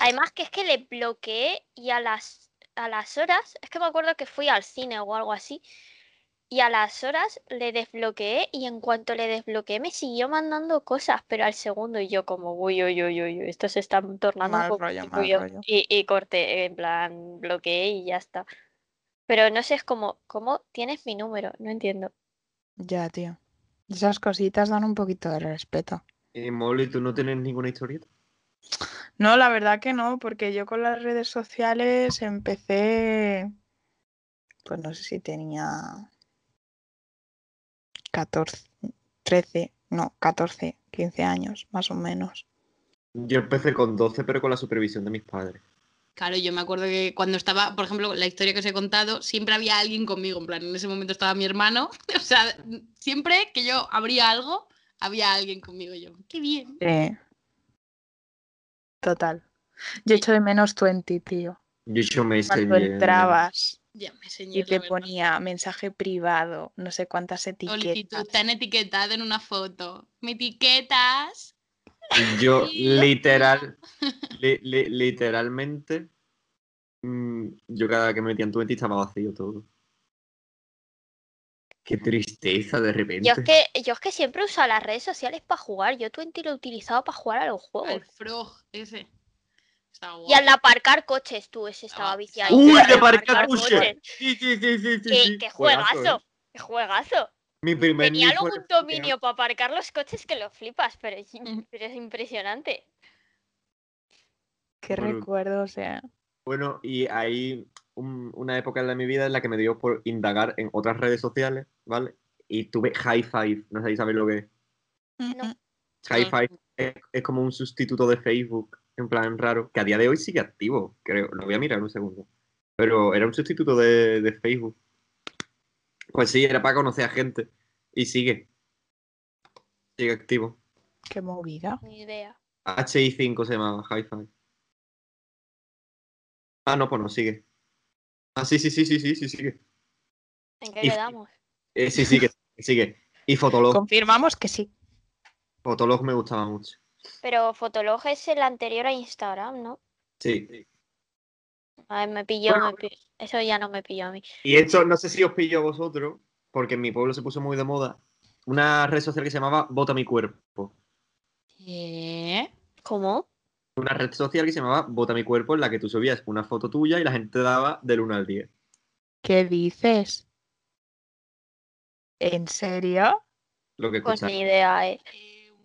Además que es que le bloqueé y a las, a las horas, es que me acuerdo que fui al cine o algo así, y a las horas le desbloqueé y en cuanto le desbloqueé me siguió mandando cosas, pero al segundo y yo como, uy, uy, uy, uy, uy, esto se está tornando un poco rollo, mal turbio", rollo. Y, y corté, en plan, bloqueé y ya está. Pero no sé, es como, ¿cómo tienes mi número? No entiendo. Ya, tío. Esas cositas dan un poquito de respeto. Y Molly, ¿tú no tienes ninguna historieta? No, la verdad que no, porque yo con las redes sociales empecé, pues no sé si tenía 14, 13, no, 14, 15 años, más o menos. Yo empecé con 12, pero con la supervisión de mis padres. Claro, yo me acuerdo que cuando estaba, por ejemplo, la historia que os he contado, siempre había alguien conmigo. En plan, en ese momento estaba mi hermano. O sea, siempre que yo abría algo, había alguien conmigo. Yo, qué bien. Sí. Total. Yo echo de menos 20, tío. Yo Cuando Messenger. entrabas Ya me y te ponía mensaje privado, no sé cuántas etiquetas. Solicitud, te han etiquetado en una foto. ¿Me etiquetas? Yo literal, li- li- literalmente mm, yo cada que me metía en Twenty estaba vacío todo. Qué tristeza de repente. Yo es que, yo es que siempre he usado las redes sociales para jugar. Yo Twenty lo he utilizado para jugar a los El juegos. frog ese. Está Y al aparcar coches, tú, ese estaba viciado. ¡Uy, de aparcar coches! Sí, sí, sí, sí, sí. ¡Qué, sí. qué Juegazo! ¿eh? ¡Qué juegazo! Mi primer Tenía luego un dominio para aparcar los coches que lo flipas, pero es, pero es impresionante. Qué Bueno. recuerdo, o sea. Bueno, y hay un- una época de mi vida en la que me dio por indagar en otras redes sociales, ¿vale? Y tuve High Five, no sé si sabéis lo que es. High No. Five es, es como un sustituto de Facebook, en plan raro, que a día de hoy sigue activo, creo. Lo voy a mirar un segundo. Pero era un sustituto de, de Facebook. Pues sí, era para conocer a gente. Y sigue. Sigue activo. Qué movida. Ni idea. HI5 se llamaba High Five. Ah, no, pues no, sigue. Ah, sí, sí, sí, sí, sí, sí, sigue. ¿En qué Y- quedamos? Eh, sí, sigue, sigue. Y Fotolog. Confirmamos que sí. Fotolog me gustaba mucho. Pero Fotolog es el anterior a Instagram, ¿no? Sí. A ver, me pilló, Bueno. me pi- eso ya no me pilló a mí. Y esto no sé si os pillo a vosotros, porque en mi pueblo se puso muy de moda. Una red social que se llamaba Vota mi cuerpo. ¿Qué? ¿Cómo? Una red social que se llamaba Vota mi cuerpo, en la que tú subías una foto tuya y la gente te daba del 1 al 10. ¿Qué dices? ¿En serio? Lo que Pues ni idea, ¿eh?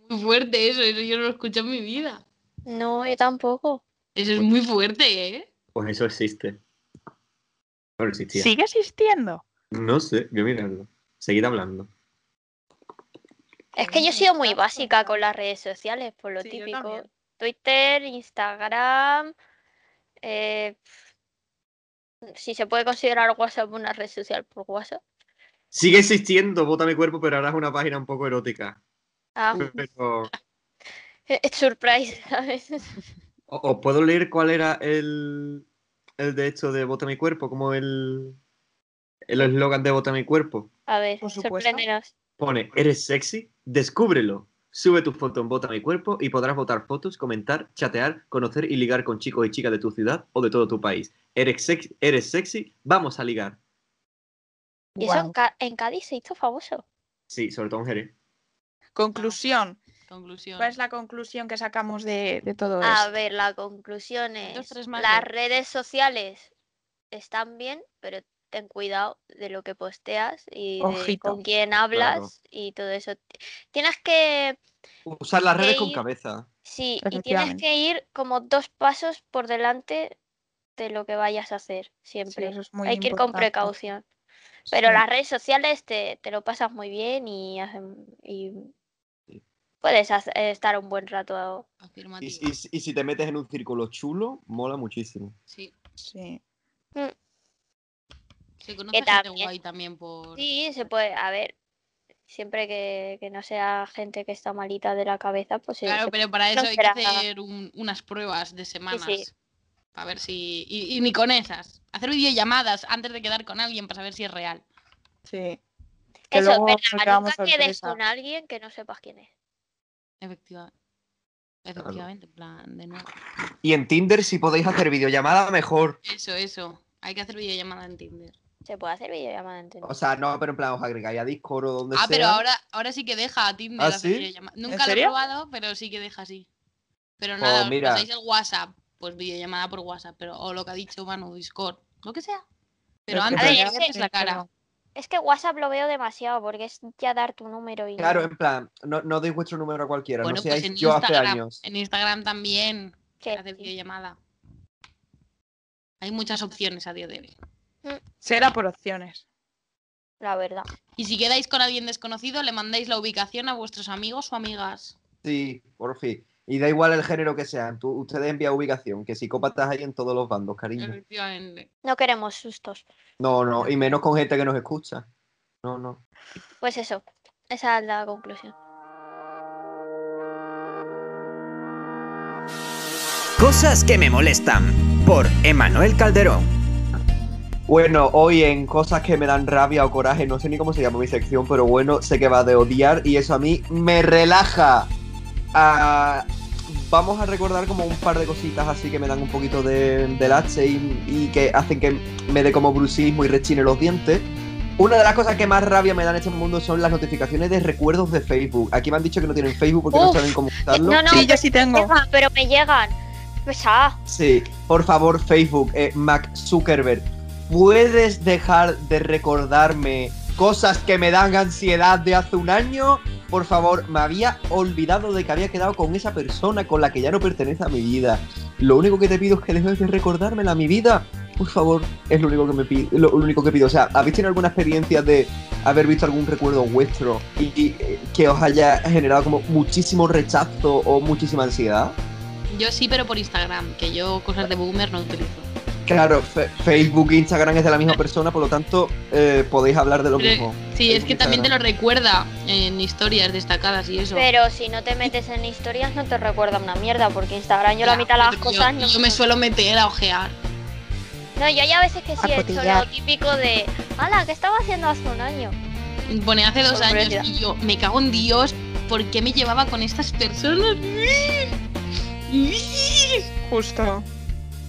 Muy fuerte eso, eso yo no lo escuché en mi vida. No, yo tampoco. Eso es muy fuerte, ¿eh? Pues eso existe. Bueno, existía. ¿Sigue existiendo? No sé, voy a mirarlo. Seguid hablando. Es que yo he sido muy básica con las redes sociales, por lo Sí, yo típico. Twitter, Instagram. eh, si se puede considerar WhatsApp una red social por WhatsApp. Sigue existiendo Vota mi cuerpo, pero ahora es una página un poco erótica. Ah, Pero, es surprise, ¿sabes? ¿o- ¿Os puedo leer cuál era el, el de hecho de Vota mi cuerpo? Como el el eslogan de Vota mi cuerpo. A ver, Por sorpréndenos. Pone, ¿eres sexy? Descúbrelo. Sube tu foto en Vota mi cuerpo y podrás votar fotos, comentar, chatear, conocer y ligar con chicos y chicas de tu ciudad o de todo tu país. ¿Eres sexy? ¿Eres sexy? Vamos a ligar. Y eso en Cádiz se hizo famoso. Sí, sobre todo en Jerez. Conclusión. Conclusión. ¿Cuál es la conclusión que sacamos de, de todo A esto? ver, la conclusión es, Dos, tres más, las redes sociales están bien, pero ten cuidado de lo que posteas y de con quién hablas y todo eso. Tienes que, Usar las redes con cabeza. sí, y tienes que ir como dos pasos por delante de lo que vayas a hacer Sí, siempre. eso es muy Hay que ir con importante. precaución. Pero Sí. las redes sociales te, te lo pasas muy bien y, hacen- y puedes hac- estar un buen rato. Y, Afirmativo. y- y si te metes en un círculo chulo, mola muchísimo. Sí. Sí. Se conoce gente también- guay también por. Sí, se puede, a ver, siempre que, que no sea gente que está malita de la cabeza, pues sí, Claro, se pero para eso hay que hacer un- unas pruebas de semanas. sí. Para ver si. Y, y ni con esas. Hacer videollamadas antes de quedar con alguien para saber si es real. Sí. Que Eso, llevamos nunca quedes con alguien que no sepas quién es. Efectiva- Efectivamente, en plan, de nuevo. Y en Tinder, si podéis hacer videollamada, mejor. Eso, eso. Hay que hacer videollamada en Tinder. Se puede hacer videollamada en Tinder. O sea, no, pero en plan, os agregáis a Discord o donde Ah, sea. pero ahora, ahora sí que deja a Tinder ¿Ah, hacer sí? videollamada. ¿En Nunca lo he probado, pero sí que deja así. Pero Oh, nada, os mira. pasáis el WhatsApp, pues videollamada por WhatsApp, pero, o lo que ha dicho Manu, Discord, lo que sea. Pero antes de metes la cara. Es que WhatsApp lo veo demasiado porque es ya dar tu número y Claro, en plan, no, no deis vuestro número a cualquiera, Bueno, no pues seáis en yo hace años. en Instagram también Sí, hace videollamada. Hay muchas opciones a día de hoy. Será por opciones. la verdad. Y si quedáis con alguien desconocido, le mandáis la ubicación a vuestros amigos o amigas. Sí, por fin. Y da igual el género que sean, tú, ustedes envían ubicación, que psicópatas hay en todos los bandos, cariño. Efectivamente. No queremos sustos. No, no, y menos con gente que nos escucha. No, no. Pues eso, esa es la conclusión. Cosas que me molestan. Por Emanuel Calderón. Bueno, hoy en cosas que me dan rabia o coraje, no sé ni cómo se llama mi sección, pero bueno, sé que va de odiar y eso a mí me relaja. Ah, vamos a recordar como un par de cositas así que me dan un poquito de, de lache y, y que hacen que me dé como bruxismo y rechine los dientes. Una de las cosas que más rabia me dan en este mundo son las notificaciones de recuerdos de Facebook. Aquí me han dicho que no tienen Facebook porque no saben cómo usarlo. No, no, Sí, yo pero sí me tengo. llegan, pero me llegan. Pesada. Sí, por favor, Facebook, eh, Mac Zuckerberg, ¿puedes dejar de recordarme cosas que me dan ansiedad de hace un año? Por favor, me había olvidado de que había quedado con esa persona con la que ya no pertenece a mi vida. Lo único que te pido es que dejes de recordármela a mi vida. Por favor, es lo único que me pido, lo, único que pido. O sea, ¿habéis tenido alguna experiencia de haber visto algún recuerdo vuestro y, y, eh, que os haya generado como muchísimo rechazo o muchísima ansiedad? Yo sí, pero por Instagram, que yo cosas de boomer no utilizo. Claro, Facebook e Instagram es de la misma persona, por lo tanto eh, podéis hablar de lo Pero- mismo. Sí, es que también te lo recuerda en historias destacadas y eso. Pero si no te metes en historias no te recuerda una mierda, porque Instagram yo la Ya, mitad de las cosas yo, no. yo me suelo meter a ojear. No, yo hay a veces que sí he hecho lo típico de. ¡Hala! ¿Qué estaba haciendo hace un año? Pone hace dos Sorpresa. años y yo me cago en Dios, ¿por qué me llevaba con estas personas? Justo.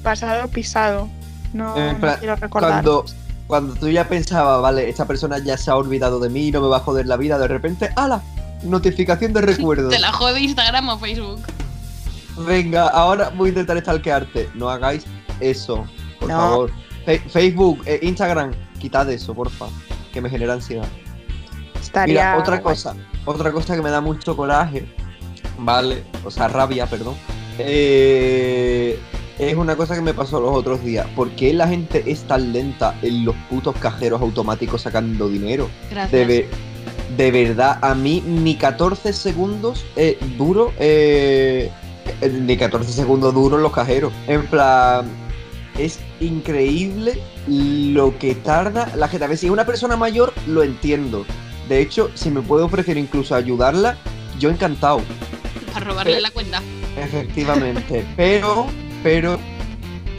Pasado, pisado. No, En no quiero recordar. Cuando, cuando tú ya pensabas, vale, esta persona ya se ha olvidado de mí, no me va a joder la vida, de repente, ¡hala! Notificación de recuerdos. Te la jode Instagram o Facebook. Venga, ahora voy a intentar stalkearte. No hagáis eso, por No. favor. Fe- Facebook, eh, Instagram, quitad eso, porfa, que me genera ansiedad. Estaría Mira, otra guay. cosa, otra cosa que me da mucho coraje, vale, o sea, rabia, perdón. eh, es una cosa que me pasó los otros días. ¿Por qué la gente es tan lenta en los putos cajeros automáticos sacando dinero? Gracias. De, ve- de verdad, a mí ni 14 segundos eh, duro, eh, ni 14 segundos duro en los cajeros. En plan, es increíble lo que tarda la gente. A ver, si es una persona mayor, lo entiendo. De hecho, si me puede ofrecer incluso ayudarla, yo encantado. Para robarle Pero- la cuenta. Efectivamente. pero, pero,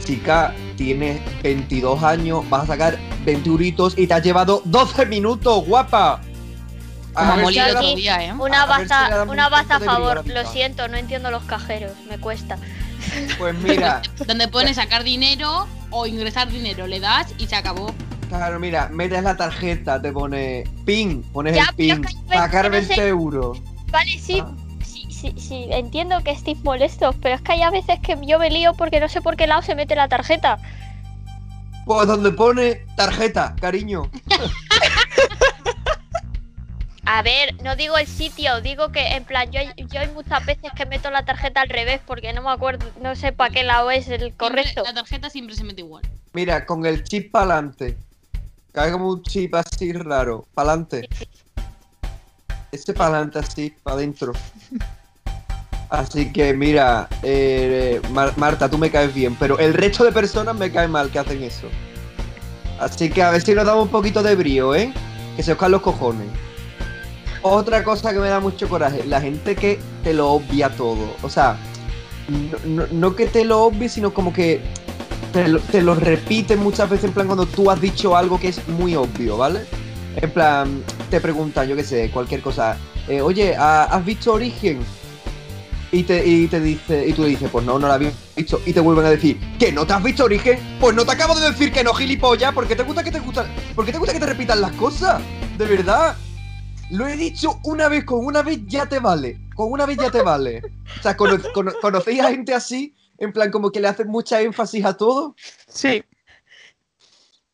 chica, tienes 22 años, vas a sacar 20 euritos y te has llevado 12 minutos, guapa. A si día, ¿eh? Una A ver si una un baza a favor. Lo siento, no entiendo los cajeros. Me cuesta. Pues mira, Donde pone sacar dinero o ingresar dinero, le das y se acabó. claro, mira, metes la tarjeta, te pone pin, pones Ya, el pin, sacar no sé- 20 euros. Vale, sí. Ah. Sí, sí, entiendo que estéis molestos, pero es que hay a veces que yo me lío porque no sé por qué lado se mete la tarjeta. Pues donde pone tarjeta, cariño. A ver, no digo el sitio, digo que en plan, yo, yo hay muchas veces que meto la tarjeta al revés porque no me acuerdo, no sé para qué lado es el correcto. Siempre- la tarjeta siempre se mete igual. Mira, con el chip para adelante. Cae como un chip así raro. Para adelante. Ese para adelante así, para adentro. Así que mira, eh, Mar- Marta, tú me caes bien, pero el resto de personas me caen mal que hacen eso. Así que a ver si nos damos un poquito de brío, ¿eh? Que se os los cojones. Otra cosa que me da mucho coraje, la gente que te lo obvia todo. O sea, no, que te lo obvie, sino como que te lo, te lo repite muchas veces en plan cuando tú has dicho algo que es muy obvio, ¿vale? En plan, te preguntan, yo qué sé, cualquier cosa. eh, Oye, ¿ha- ¿has visto Origen? Y te, y te dice, y tú le dices, pues no, no la había visto. Y te vuelven a decir, ¿que no te has visto Origen? Pues no te acabo de decir que no, gilipollas, porque te gusta que te gusta. porque te gusta que te repitan las cosas? De verdad. Lo he dicho una vez, con una vez ya te vale. Con una vez ya te vale. O sea, cono- cono- ¿conocéis a gente así? En plan, como que le hacen mucha énfasis a todo. Sí.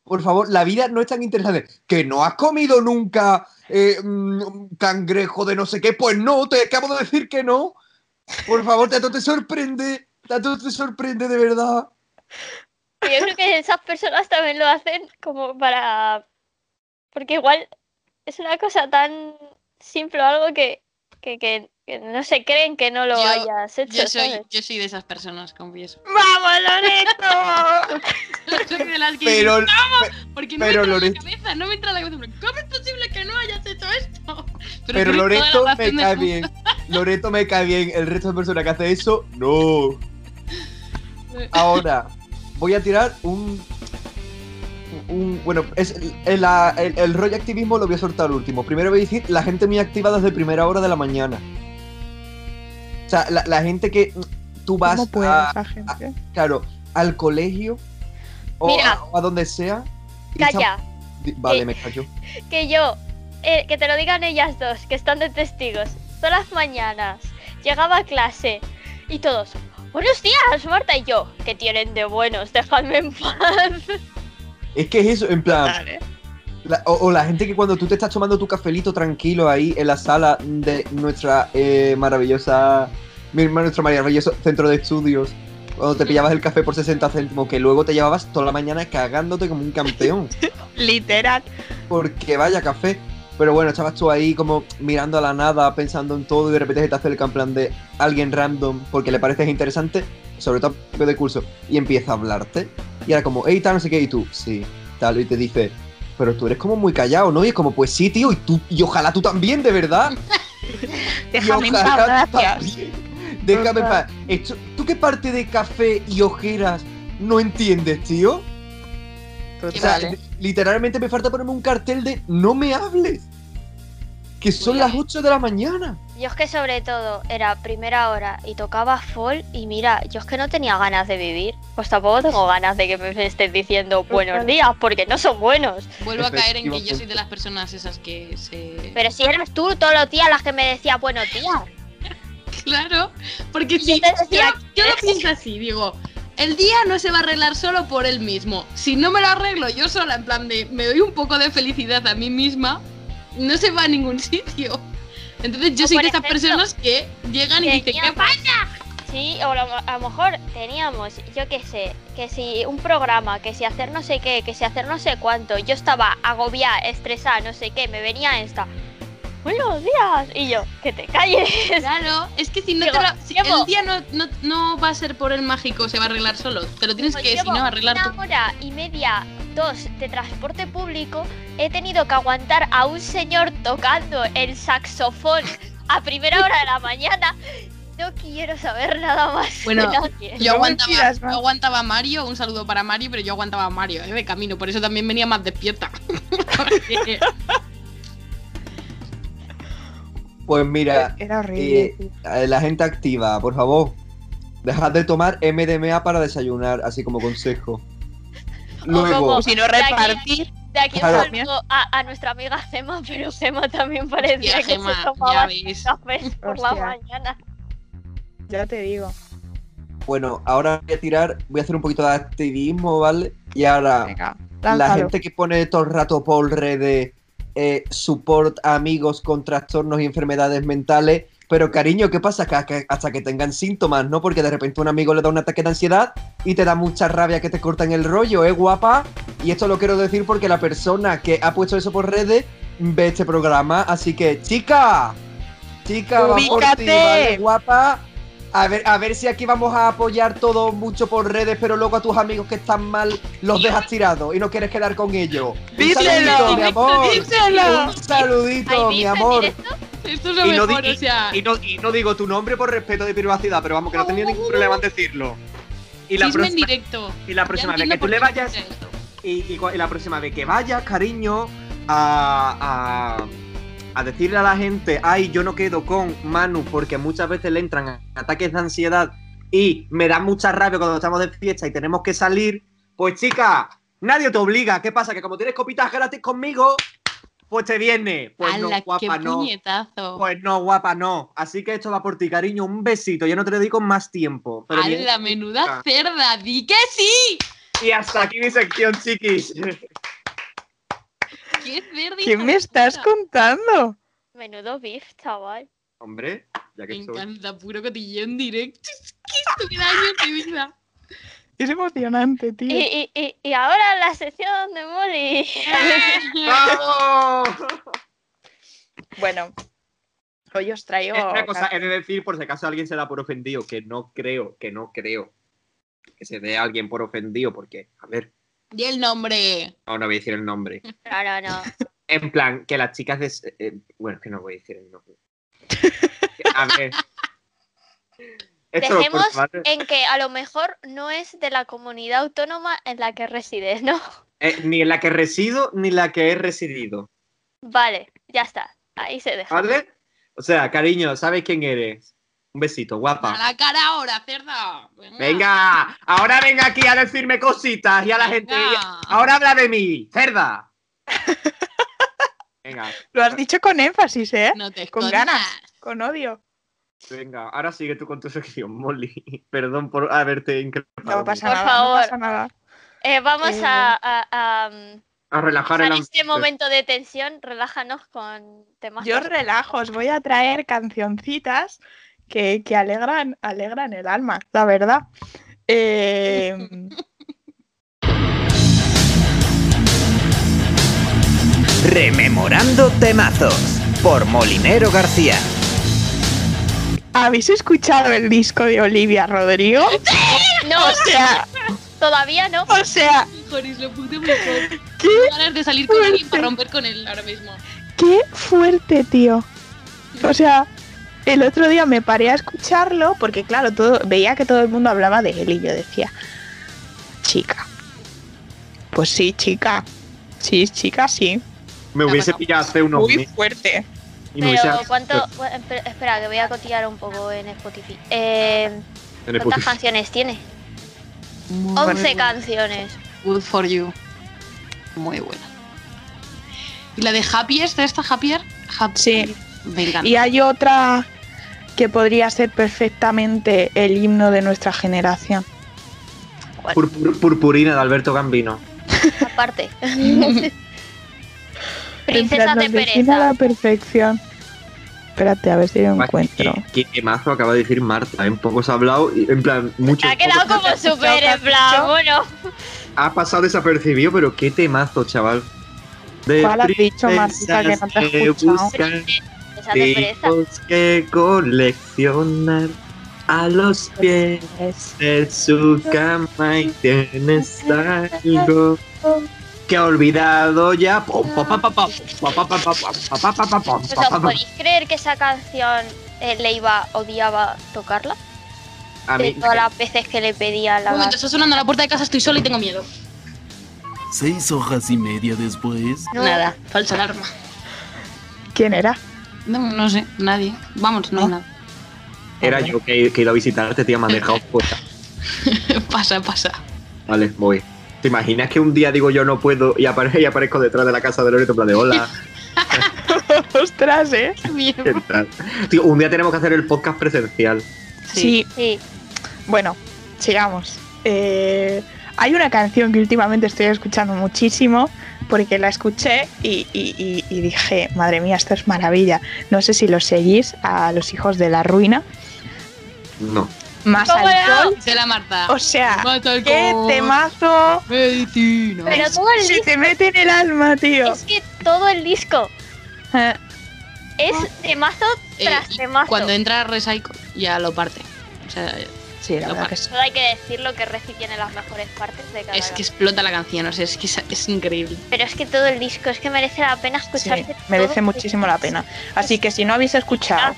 Por favor, la vida no es tan interesante. ¿Que no has comido nunca eh, mm, cangrejo de no sé qué? Pues no, te acabo de decir que no. Por favor, tanto te sorprende. Tanto te sorprende de verdad. Yo creo que esas personas también lo hacen como para... Porque igual es una cosa tan simple o algo que, que, que- que no se creen que no lo Yo- hayas hecho, Yo soy, ¿sabes? yo soy de esas personas, confieso. ¡Vamos, Loreto! soy de las que Pero- dicen, "Vamos", porque no pero me entra Loreto- en la cabeza, no me entra en la cabeza. pero, ¿Cómo es posible que no hayas hecho esto? Pero, toda Loreto me cae mundo. bien. Loreto me cae bien. El resto de personas que hace eso, no. Ahora, voy a tirar un. un bueno, es el, el- el rollo activismo lo voy a soltar último. Primero voy a decir la gente muy activa desde primera hora de la mañana. O sea, la, la gente que tú vas ¿Cómo puede a, esa gente? claro, al colegio o, Mira. a, o a donde sea. Calla, Vale, Eh, me callo. que yo, eh, que te lo digan ellas dos, que están de testigos. Todas las mañanas llegaba a clase y todos, buenos días, Marta y yo, que tienen de buenos, dejadme en paz. Es que es eso, en plan. la- o, o la gente que cuando tú te estás tomando tu cafelito tranquilo ahí en la sala de nuestra eh, maravillosa. Mi- Nuestro maravilloso centro de estudios. Cuando te pillabas el café por 60 céntimos, que luego te llevabas toda la mañana cagándote como un campeón. Literal. Porque vaya café. Pero bueno, estabas tú ahí como mirando a la nada, pensando en todo y de repente se te hace el en plan de alguien random porque le pareces interesante, sobre todo de curso, y empieza a hablarte. Y era como, hey, tal, no sé qué, y tú, sí, tal, y te dice, pero tú eres como muy callado, ¿no? Y es como, pues sí, tío, y tú, y ojalá tú también, de verdad. Déjame en paz, gracias. también. Déjame en paz. Esto- ¿Tú qué parte de café y ojeras no entiendes, tío? O sea, literalmente me falta ponerme un cartel de no me hables. Que son las 8 de la mañana. Yo es que sobre todo era primera hora y tocaba fall y mira, yo es que no tenía ganas de vivir. Pues tampoco tengo ganas de que me estés diciendo buenos días porque no son buenos. Vuelvo a caer en que yo soy de las personas esas que se. Pero si eras tú todos los días las que me decías buenos días. Claro, porque si. yo lo pienso así, digo. El día no se va a arreglar solo por él mismo. Si no me lo arreglo yo sola, en plan de me doy un poco de felicidad a mí misma, no se va a ningún sitio. Entonces yo O soy de esas personas que llegan y dicen, ¿qué pasa? Sí, o lo- a lo mejor teníamos, yo qué sé, que si un programa, que si hacer no sé qué, que si hacer no sé cuánto, yo estaba agobiada, estresada, no sé qué, me venía esta. Buenos días. Y yo, que te calles. Claro, es que si no Digo, te lo, si el día no, no, no va a ser por el mágico, se va a arreglar solo. Te lo tienes Pues que, si no, arreglar una tú. hora y media, dos de transporte público, he tenido que aguantar a un señor tocando el saxofón a primera hora de la mañana. No quiero saber nada más Bueno, de nadie. Yo aguantaba, yo aguantaba a Mario, un saludo para Mario, pero yo aguantaba a Mario eh, de camino, por eso también venía más despierta. Pues mira, Era horrible. eh, la gente activa, por favor, dejad de tomar MDMA para desayunar, así como consejo. Luego, si no repartir. De aquí Claro. saludo a, a nuestra amiga Gema, pero Gema también parecía Hostia, que Gema, se tomaba cafés por la mañana. Ya te digo. bueno, ahora voy a tirar, voy a hacer un poquito de activismo, ¿vale? Y ahora, Venga, la gente que pone todo el rato por redes eh, support a amigos con trastornos y enfermedades mentales. Pero cariño, ¿qué pasa? Que, que- hasta que tengan síntomas, ¿no? Porque de repente un amigo le da un ataque de ansiedad y te da mucha rabia que te cortan el rollo, ¿eh, guapa? Y esto lo quiero decir porque la persona que ha puesto eso por redes ve este programa. Así que, chica, chica, por ti, Ubícate. ¿vale, guapa? A ver, a ver si aquí vamos a apoyar todo mucho por redes, pero luego a tus amigos que están mal los dejas tirados y no quieres quedar con ellos. Un Díselo, saludito, mi amor. díselo. Un saludito, ¿Hay mi amor. Esto es lo Y no, mejor, di- o sea. y, no, y no digo tu nombre por respeto de privacidad, pero vamos, que no tenía ningún problema en decirlo. Y la, chisme en próxima, directo. y la próxima vez que tú le vayas, y, y y la próxima vez que vayas, cariño, a, a, a decirle a la gente, ay, yo no quedo con Manu, porque muchas veces le entran ataques de ansiedad y me da mucha rabia cuando estamos de fiesta y tenemos que salir, pues chica, nadie te obliga. ¿Qué pasa? Que como tienes copitas gratis conmigo, pues te viene. Pues no, ¡Hala, qué guapa, no. puñetazo! Pues no, guapa, no. Así que esto va por ti, cariño. Un besito. Yo no te dedico más tiempo. Pero ¡Hala, menuda cerda! ¡Di que sí! Y hasta aquí mi sección, chiquis. ¡Qué cerda! ¿Qué hija me estás puta! contando? Menudo beef, chaval. Hombre, ya Me que estoy. encanta, puro cotilleo en directo. ¡Qué estúpida años de vida! Es emocionante, tío. Y, y, y, y ahora la sección de Molly. ¡Vamos! Bueno, hoy os traigo. Eh, Una cosa, he de decir, por si acaso alguien se da por ofendido, que no creo, que no creo que se dé a alguien por ofendido, porque, a ver, Di el nombre. no, no voy a decir el nombre. No, no, no. En plan, que las chicas de... eh, bueno, es que no voy a decir el nombre. A ver. Esto Dejemos en que a lo mejor no es de la comunidad autónoma en la que resides, ¿no? Eh, ni en la que resido, ni la que he residido. Vale, ya está. Ahí se deja. ¿Vale? O sea, cariño, ¿sabes quién eres? Un besito, A guapa. la cara ahora, cerda. Venga, ahora venga aquí a decirme cositas y a la gente. Venga. Ahora habla de mí, cerda. Venga, Lo has dicho con énfasis, ¿eh? No te Con ganas, con odio. venga, ahora sigue tú con tu sección, Molly. Perdón por haberte increpado. No pasa Por nada, favor. no pasa nada. Eh, vamos Eh, a, a- a, A relajar ambiente. este momento de tensión. Relájanos con temas. Yo relajo, os voy a traer cancioncitas que, que alegran, alegran el alma, la verdad. Eh, Rememorando temazos por Molinero García. ¿Habéis escuchado el disco de Olivia Rodrigo? No, O sea, todavía no. o sea, Joris, lo puto mejor. qué Tengo ganas de salir con alguien para romper con él ahora mismo. Qué fuerte, tío. O sea, el otro día me paré a escucharlo porque, claro, todo, veía que todo el mundo hablaba de él y yo decía, chica. Pues sí, chica. Sí, chica, sí. Me hubiese pillado hace unos Muy meses. fuerte. Y me hubiese Pero cuánto. Espera, que voy a cotillar un poco en Spotify. Eh, ¿Cuántas canciones tiene? Muy 11 buena. canciones. Good for you. Muy buena. ¿Y la de Happiest, de esta Happier? Happy. Sí. Me encanta. Y hay otra que podría ser perfectamente el himno de nuestra generación. Pur- pur- Purpurina de Alberto Gambino. Aparte. Princesa de pereza. la perfección. Espérate, a ver si lo encuentro. ¿Qué, qué temazo acaba de decir Marta? En poco se ha hablado, y, en plan, mucho. Ha quedado como súper en plan, bueno. Ha pasado desapercibido, pero qué temazo, chaval. De ¿Cuál has dicho, Martita, que no te he que escuchado? buscan esa que coleccionar a los pies de su cama y tienes algo que ha olvidado ya. Podéis creer que esa canción eh, Leiva odiaba tocarla? A mí, de todas las veces que le pedía la. Un momento, está sonando a la puerta de casa, estoy sola y tengo miedo. Seis hojas y media después. Nada, falsa alarma. ¿Quién era? No, no sé, nadie. Vamos, no hay nada. era yo que, que iba a visitarte, tía, me han dejado fuera. pasa, pasa. Vale, voy. ¿Te imaginas que un día digo yo no puedo y, apare- y aparezco detrás de la casa de Loreto en plan de hola? Ostras, ¿eh? ¿qué tal? Tío, un día tenemos que hacer el podcast presencial. Sí. Sí. Bueno, sigamos. Eh, hay una canción que últimamente estoy escuchando muchísimo porque la escuché y, y- y- y dije, madre mía, esto es maravilla. No sé si lo seguís a los hijos de la ruina. No. Más ¿Cómo alcohol. Se la Marta. O sea, qué temazo. Medicina. Pero todo el Se disco. te mete en el alma, tío. Es que todo el disco Eh, es temazo Eh, tras y temazo. Cuando entra Recycle, ya lo parte. O sea, Sí, la lo verdad parte. que sí. Todo hay que decirlo que Reci tiene las mejores partes de cada Es que explota la canción, o sea, es que es, es increíble. Pero es que todo el disco, es que merece la pena Sí, escucharse. merece todo. muchísimo la pena. Así que si no habéis escuchado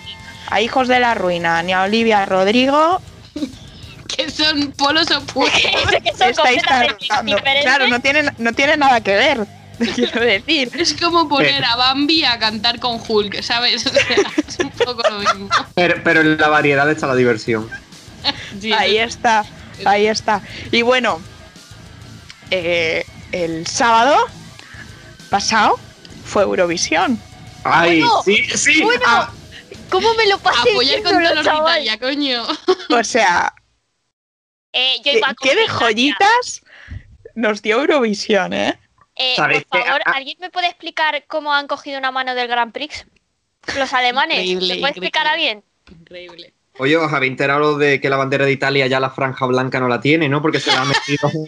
a Hijos de la Ruina ni a Olivia Rodrigo, Que son polos opuestos. Es que son estáis. Claro, no tiene, no tiene nada que ver, quiero decir. Es como poner a Bambi a cantar con Hulk, ¿sabes? O sea, es un poco lo mismo. Pero, pero en la variedad está la diversión. Ahí es- está, ahí está. Y bueno, eh, el sábado pasado fue Eurovisión. ¡Ay! Bueno, sí, sí. bueno. ah, ¿Cómo me lo pasé? Apoyar con dolor de? Italia, coño. O sea, Eh, yo ¿qué, iba qué de joyitas nos dio Eurovisión, eh? Eh, ¿Sabéis por favor, Ah, ah. ¿alguien me puede explicar cómo han cogido una mano del Grand Prix? Los alemanes. ¿Me puede explicar increíble. alguien? Increíble. Oye, os habéis enterado de que la bandera de Italia ya la franja blanca no la tiene, ¿no? Porque se la ha metido.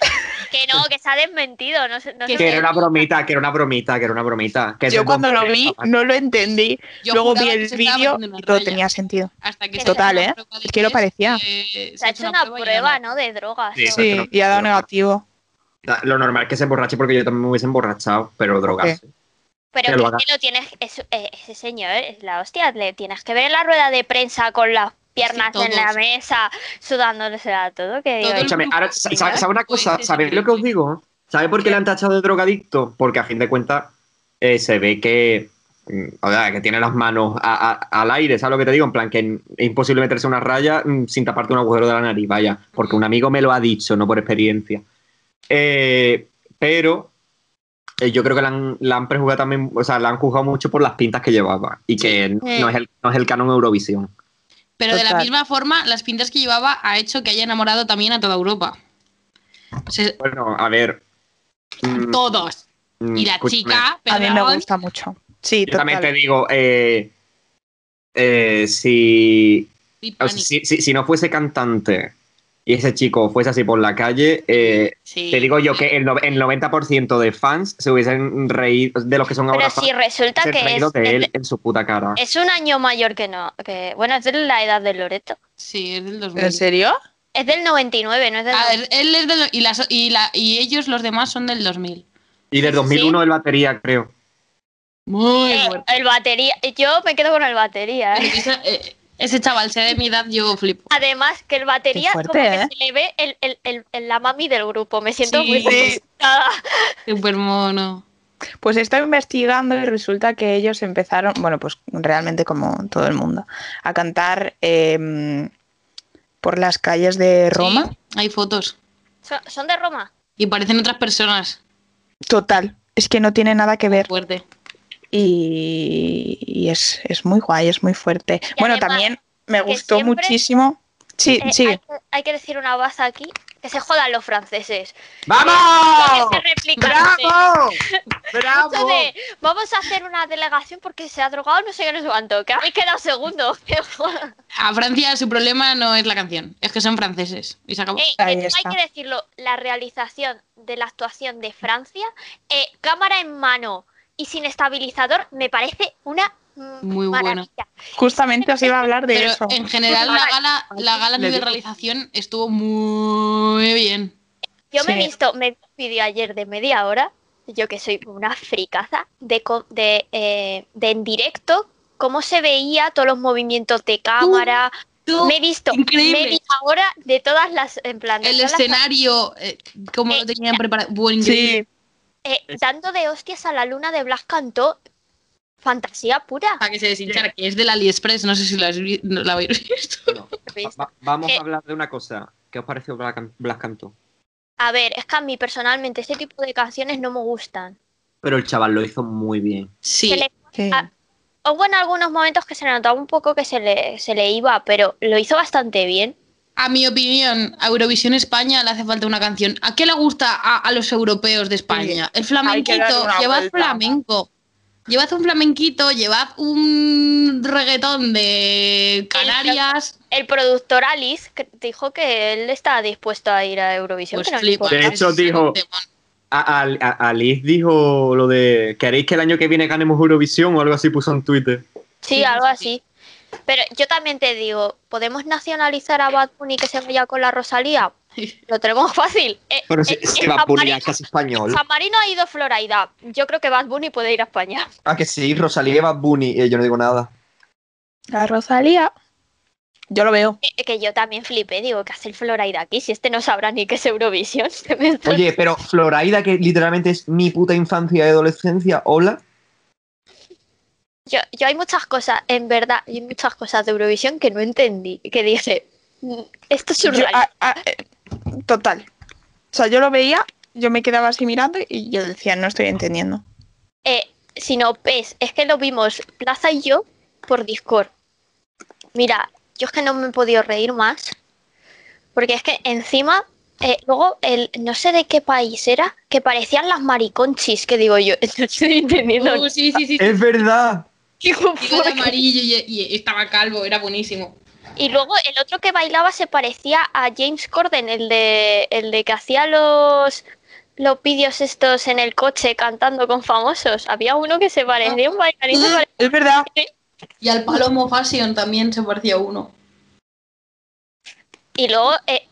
Que no, que se ha desmentido. No, sé- no Que era una bromita, que era una bromita, que era una bromita. Que Yo cuando lo vi no lo entendí. Yo Luego vi el vídeo y todo tenía sentido. Hasta que Total, ¿eh? Es que lo parecía. eh, Se ha hecho una prueba. ¿no? De drogas. Sí, y ha dado negativo. Lo normal es que se emborrache porque yo también me hubiese emborrachado, pero drogarse. Pero que lo que lo tienes. es- eh, ese señor es la hostia. Le tienes que ver en la rueda de prensa con las piernas en la mesa, sudándosela todo. Que digo, Escúchame, ahora, ¿sabes una pues, cosa? ¿Sabéis lo que os digo? ¿Sabéis por qué le han tachado de drogadicto? Porque a fin de cuentas eh, se ve que mm, o sea, que tiene las manos a- a- al aire, ¿sabes lo que te digo? En plan, que es imposible meterse una raya mm, sin taparte un agujero de la nariz, vaya, porque un amigo me lo ha dicho, no por experiencia. Eh, pero eh, yo creo que la han, la han prejuzgado también, o sea, la han juzgado mucho por las pintas que llevaba y que no, es el, no es el canon Eurovisión. Pero de la misma forma, las pintas que llevaba ha hecho que haya enamorado también a toda Europa. O sea, Bueno, a ver. mm, todos. mm, Y la escúchame. chica, A mí me gusta mucho. Sí, Yo también te digo, eh, eh, si, o sea, si, si- si no fuese cantante y ese chico fuese así por la calle, eh, Sí. te digo yo que el, no- el 90% de fans se hubiesen reído, de los que son Pero ahora si fans, resulta se que es- de es él de- en su puta cara. Es un año mayor que no. Que, bueno, es de la edad de Loreto. Sí, es del 2000. ¿En serio? Es del 99, no es del. A ver, él es del. Y, las, y, la, y ellos, los demás, son del 2000. Y del 2001 el batería, creo. Muy Eh, fuerte. el batería. Yo me quedo con el batería. ¿eh? Ese, eh, ese chaval, sea de mi edad, yo flipo. Además, que el batería, fuerte, como que ¿eh? se le ve el, el, el- el- la mami del grupo. Me siento Sí. muy Sí. representada. Súper mono. Pues he estado investigando y resulta que ellos empezaron, bueno, pues realmente como todo el mundo, a cantar em, por las calles de Roma. Sí, hay fotos. ¿Son, son de Roma? Y parecen otras personas. Total, es que no tiene nada que ver. Fuerte. Y, y es, es muy guay, es muy fuerte. bueno, además, también me gustó siempre- muchísimo. Sí, Eh, sigue. hay, que, hay que decir una baza aquí. Que se jodan los franceses. ¡Vamos! ¡Bravo! ¡Bravo! de, vamos a hacer una delegación porque se ha drogado no sé qué, no sé cuánto. Que habéis quedado segundo. A Francia su problema no es la canción, es que son franceses. Y se acabó. Ey, Ahí que está. hay que decirlo, la realización de la actuación de Francia, eh, cámara en mano y sin estabilizador, me parece una Muy bueno. maravilla. Justamente os iba a hablar de Pero eso. en general la gala, la gala digo. realización estuvo muy bien. Yo me he Sí. visto, me vídeo ayer de media hora, yo que soy una fricaza, de, co- de, eh, de en directo, cómo se veía todos los movimientos de cámara. tú, me he visto increíble. media hora de todas las, en plan, de El todas las- escenario, eh, como lo tenían preparado, buen increíble. Sí, eh, dando de hostias a la luna de Blas cantó fantasía pura. Para que se deshinchara, que es del AliExpress, no sé si lo, has vi- habéis visto. Va- va- vamos Eh. a hablar de una cosa. ¿Qué os pareció Black, Black Canto? A ver, es que a mí personalmente este tipo de canciones no me gustan. Pero el chaval lo hizo muy bien. Sí, le- sí. Hubo en algunos momentos que se le notaba un poco que se le, se le iba, pero lo hizo bastante bien. A mi opinión, a Eurovisión España le hace falta una canción. ¿A qué le gusta a, a los europeos de España? El flamenquito, llevad vuelta. flamenco. Llevad un flamenquito, llevad un reggaetón de Canarias. El productor Alice dijo que él estaba dispuesto a ir a Eurovisión. Pues no. De hecho, dijo- un temón. A, a- a- Alice dijo lo de ¿queréis que el año que viene ganemos Eurovisión o algo así puso en Twitter? Sí, Sí, algo sí, así. Pero yo también te digo, ¿podemos nacionalizar a Bad Bunny que se vaya con la Rosalía? Lo tenemos fácil. Eh, Pero eh, si, si en Bad San Bunny Marino- es casi español. San Marino ha ido Floraida. Yo creo que Bad Bunny puede ir a España. Ah, que sí, Rosalía y Bad Bunny. eh, yo no digo nada. La Rosalía. Yo lo veo. Eh, que yo también flipé, digo, ¿qué hace el Floraida aquí? Si este no sabrá ni qué es Eurovisión. Oye, pero Floraida, que literalmente es mi puta infancia y adolescencia, hola. Yo, yo hay muchas cosas, en verdad, hay muchas cosas de Eurovisión que no entendí. Que dije, "Mm, esto es Yo- surreal. ah, ah, eh, total. O sea, yo lo veía, yo me quedaba así mirando y yo decía, no estoy entendiendo. Eh, si no ves, es que lo vimos Plaza y yo por Discord. Mira, yo es que no me he podido reír más. Porque es que encima, eh, luego, el, no sé de qué país era, que parecían las mariconchis, que digo yo, no estoy entendiendo. Oh, sí, sí, sí. sí. Es verdad. ¿Por de qué? amarillo y, y estaba calvo, era buenísimo. Y luego el otro que bailaba se parecía a James Corden, el de, el de que hacía los, los vídeos estos en el coche cantando con famosos. Había uno que se parecía a un bailarín. Es verdad. Y al Palomo Fashion también se parecía uno. Y luego, eh,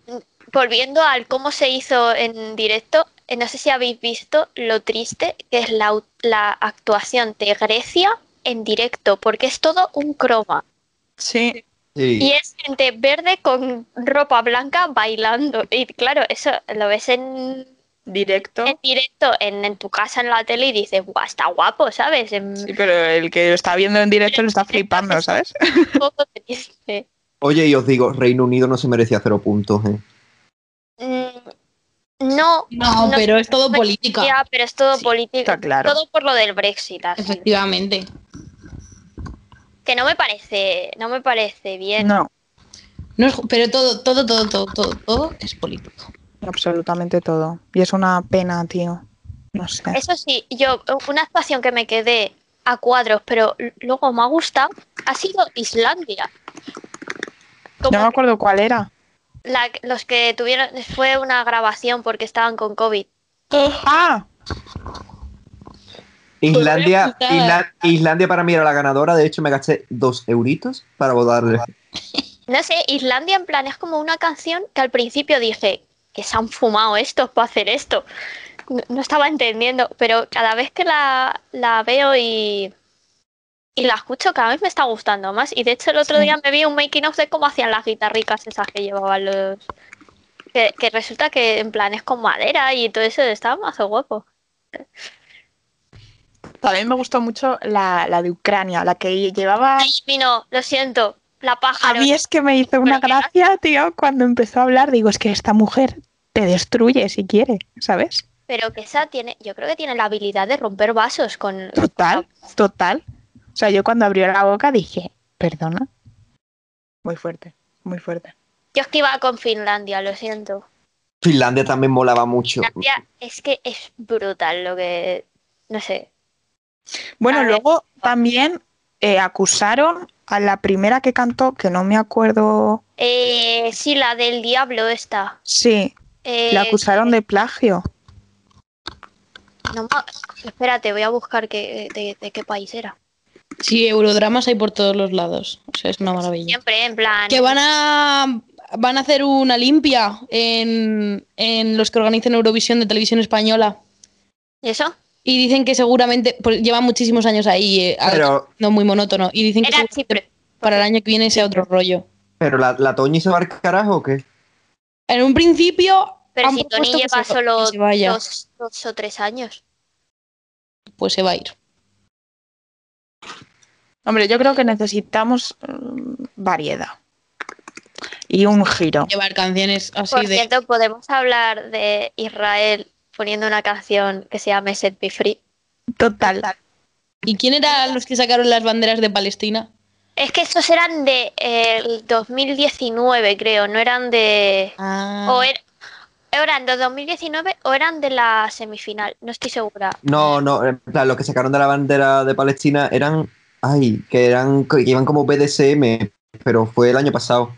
volviendo al cómo se hizo en directo, eh, no sé si habéis visto lo triste que es la, la actuación de Grecia en directo, porque es todo un croma. Sí. Y Sí. es gente verde con ropa blanca bailando. Y claro, eso lo ves en, directo. en directo en, en tu casa en la tele y dices, guau, está guapo, ¿sabes? En- Sí, pero el que lo está viendo en directo lo está flipando, ¿sabes? un poco triste. Oye, y os digo, Reino Unido no se merecía cero puntos, ¿eh? Mm, No, No, pero es todo política. Ya, pero es todo política. está claro. Todo por lo del Brexit. así. Efectivamente. Que no me parece, no me parece bien. No, No es pero todo, todo, todo, todo, todo, todo es político. absolutamente todo. Y es una pena, tío. No sé. Eso sí, yo, una actuación que me quedé a cuadros, pero luego me ha gustado, ha sido Islandia. No me acuerdo cuál era. La- los que tuvieron, fue una grabación porque estaban con COVID. Ah, Islandia, putada. Isla- Islandia para mí era la ganadora, de hecho me gasté dos euritos para votarle. No sé, Islandia en plan es como una canción que al principio dije que se han fumado estos para hacer esto. No, no estaba entendiendo, pero cada vez que la, la veo y, y la escucho, cada vez me está gustando más. Y de hecho el otro Sí. día me vi un making of de cómo hacían las guitarricas esas que llevaban los... Que, que resulta que en plan es con madera y todo eso estaba más guapo. también me gustó mucho la, la de Ucrania, la que llevaba... Y no, lo siento, la A pájaro. mí es que me hizo una gracia, tío, cuando empezó a hablar. Digo, es que esta mujer te destruye si quiere, ¿sabes? Pero que esa tiene, yo creo que tiene la habilidad de romper vasos con... Total, total. O sea, yo cuando abrió la boca dije, perdona. Muy fuerte, muy fuerte. Yo es que iba con Finlandia, lo siento. Finlandia también molaba mucho. Finlandia es que es brutal lo que... No sé. Bueno, luego también eh, acusaron a la primera que cantó, que no me acuerdo. Eh, sí, la del diablo esta. Sí, Eh, la acusaron de plagio. no Espérate, voy a buscar qué, de, de qué país era. Sí, eurodramas hay por todos los lados. O sea, es una maravilla. Siempre, en plan... Que van a van a hacer una limpia en, en los que organizan Eurovisión de Televisión Española. ¿Y eso? Y dicen que seguramente, pues llevan muchísimos años ahí, eh, Pero- no muy monótono. Y dicen que Era seguramente para el año que viene sea otro rollo. ¿Pero la, la Toñi se va al carajo o qué? En un principio, Pero si Tony que lleva solo que dos o tres años. pues se va a ir. Hombre, yo creo que necesitamos mm, variedad y un giro. Llevar canciones así Por de. cierto, podemos hablar de Israel poniendo una canción que se llame Set Me Free. Total. ¿Y quién eran los que sacaron las banderas de Palestina? Es que estos eran de eh, el 2019, creo, no eran de... Ah. O er- eran de 2019 o eran de la semifinal, no estoy segura. No, no, en plan, los que sacaron de la bandera de Palestina eran. Ay, que eran. que iban como BDSM, pero fue el año pasado.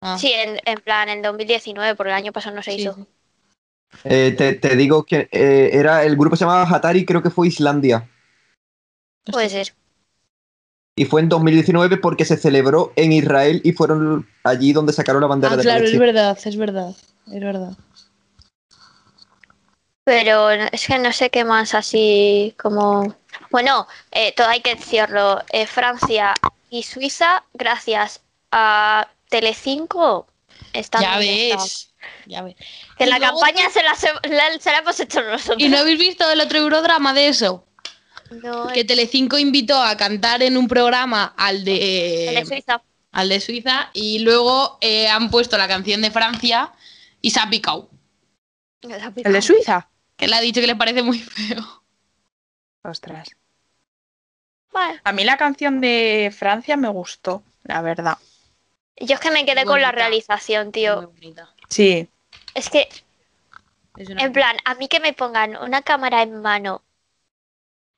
Ah. Sí, en, en plan, en 2019, porque el año pasado no se hizo. Eh, te, te digo que eh, era el grupo se llamaba Hatari, creo que fue Islandia. Puede ser. Y fue en 2019 porque se celebró en Israel y fueron allí donde sacaron la bandera Ah, de claro, es verdad, es verdad. Es verdad. Pero es que no sé qué más así como... Bueno, eh, todo hay que decirlo. eh, Francia y Suiza, gracias a Telecinco, están Ya ves. están. Ya ves. Que Y la luego- campaña se la, la- se la hemos hecho nosotros. ¿Y no habéis visto el otro eurodrama de eso? No, Que Telecinco invitó a cantar en un programa al de, el de Suiza. al de Suiza y luego eh, han puesto la canción de Francia y se ha picado. ¿El de Suiza? Que le ha dicho que le parece muy feo. Ostras. Vale. A mí la canción de Francia me gustó, la verdad. Yo es que me quedé con la realización, tío. Sí. Es que, una- en plan, a mí que me pongan una cámara en mano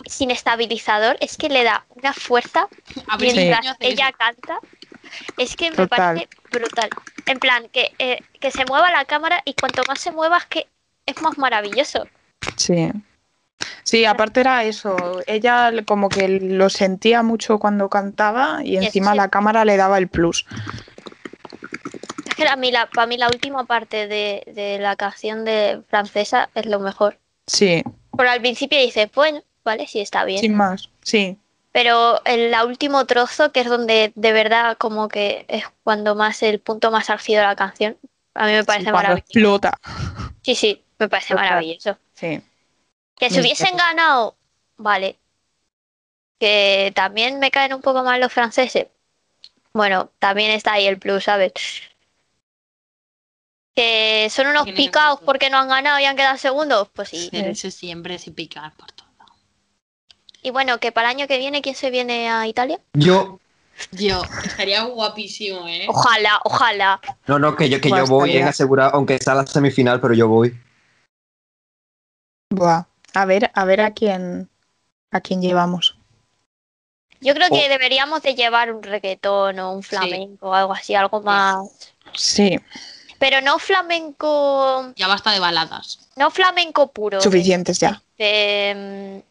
sin estabilizador, es que le da una fuerza A mientras ella canta. Es que me Total. parece brutal. En plan, que, eh, que se mueva la cámara y cuanto más se mueva es que es más maravilloso. Sí. Sí, aparte era eso. Ella como que lo sentía mucho cuando cantaba y encima sí. la cámara le daba el plus. Es que a mí la, para mí la última parte de, de la canción de francesa es lo mejor. Sí, Porque al principio dices, bueno, vale, sí está bien. sin más. Sí. Pero el último trozo, que es donde de verdad como que es cuando más el punto más álgido de la canción, a mí me parece cuando maravilloso. explota. Sí, sí, me parece maravilloso. Sí. Que si hubiesen ganado, vale. Que también me caen un poco mal los franceses. Bueno, también está ahí el plus, ¿sabes? Que son unos picados porque no han ganado y han quedado segundos, pues sí. Pero eso siempre es picar por todo. Y bueno, que para el año que viene, ¿quién se viene a Italia? Yo, Yo, estaría guapísimo, ¿eh? Ojalá, ojalá. no, no, que yo, que yo Pues voy en asegurado, aunque sea la semifinal, pero yo voy. Buah. A ver, a ver a quién a quién llevamos. Yo creo que Oh. deberíamos de llevar un reggaetón o un flamenco o algo así, algo más. Sí, Pero no flamenco, Ya basta de baladas. no flamenco puro. de- suficientes ya. de,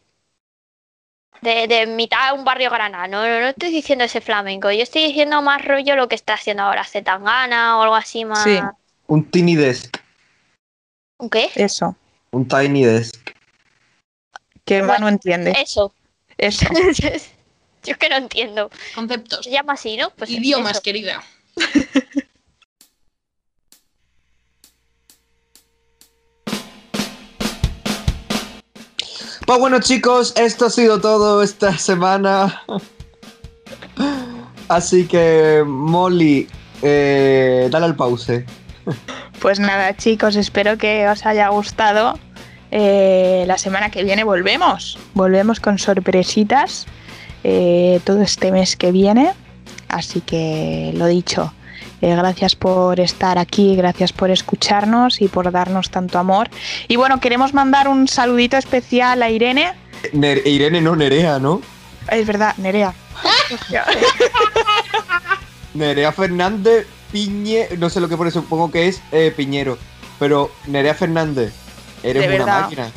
mm, de, de mitad de un barrio granada. No, no, no estoy diciendo ese flamenco. Yo estoy diciendo más rollo lo que está haciendo ahora Zetangana o algo así más. Sí. Un tiny desk, ¿Un qué? Eso. un tiny desk. Que Bueno, Manu entiende. Eso. Eso. Yo es que no entiendo. Conceptos. Se llama así, ¿no? Pues Idiomas, eso. querida. Pues bueno chicos, esto ha sido todo esta semana. Así que, Molly, eh, dale al pause. Pues nada, chicos, espero que os haya gustado. Eh, la semana que viene volvemos. Volvemos con sorpresitas eh, todo este mes que viene. Así que lo dicho, eh, gracias por estar aquí, gracias por escucharnos y por darnos tanto amor. Y bueno, queremos mandar un saludito especial a Irene. Irene no Nerea, ¿no? Es verdad, Nerea. Nerea Fernández Piñe, no sé lo que pone, supongo que es eh, Piñero. Pero Nerea Fernández, eres De una verdad. máquina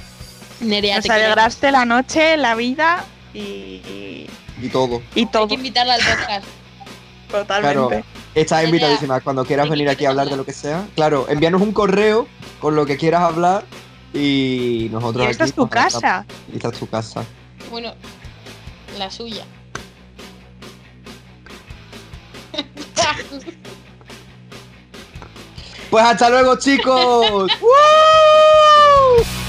Nerea, Nos te queremos. alegraste la noche, la vida y, y, y todo. y Hay todo. que invitarla al podcast. Totalmente. Claro, estás Nerea, invitadísima. Cuando quieras ¿de qué venir aquí a hablar de lo que sea. Claro, envíanos un correo con lo que quieras hablar y nosotros Y esta aquí es tu casa. Esta es tu casa. Bueno, la suya. Pues hasta luego, chicos. ¡Woo! Woo!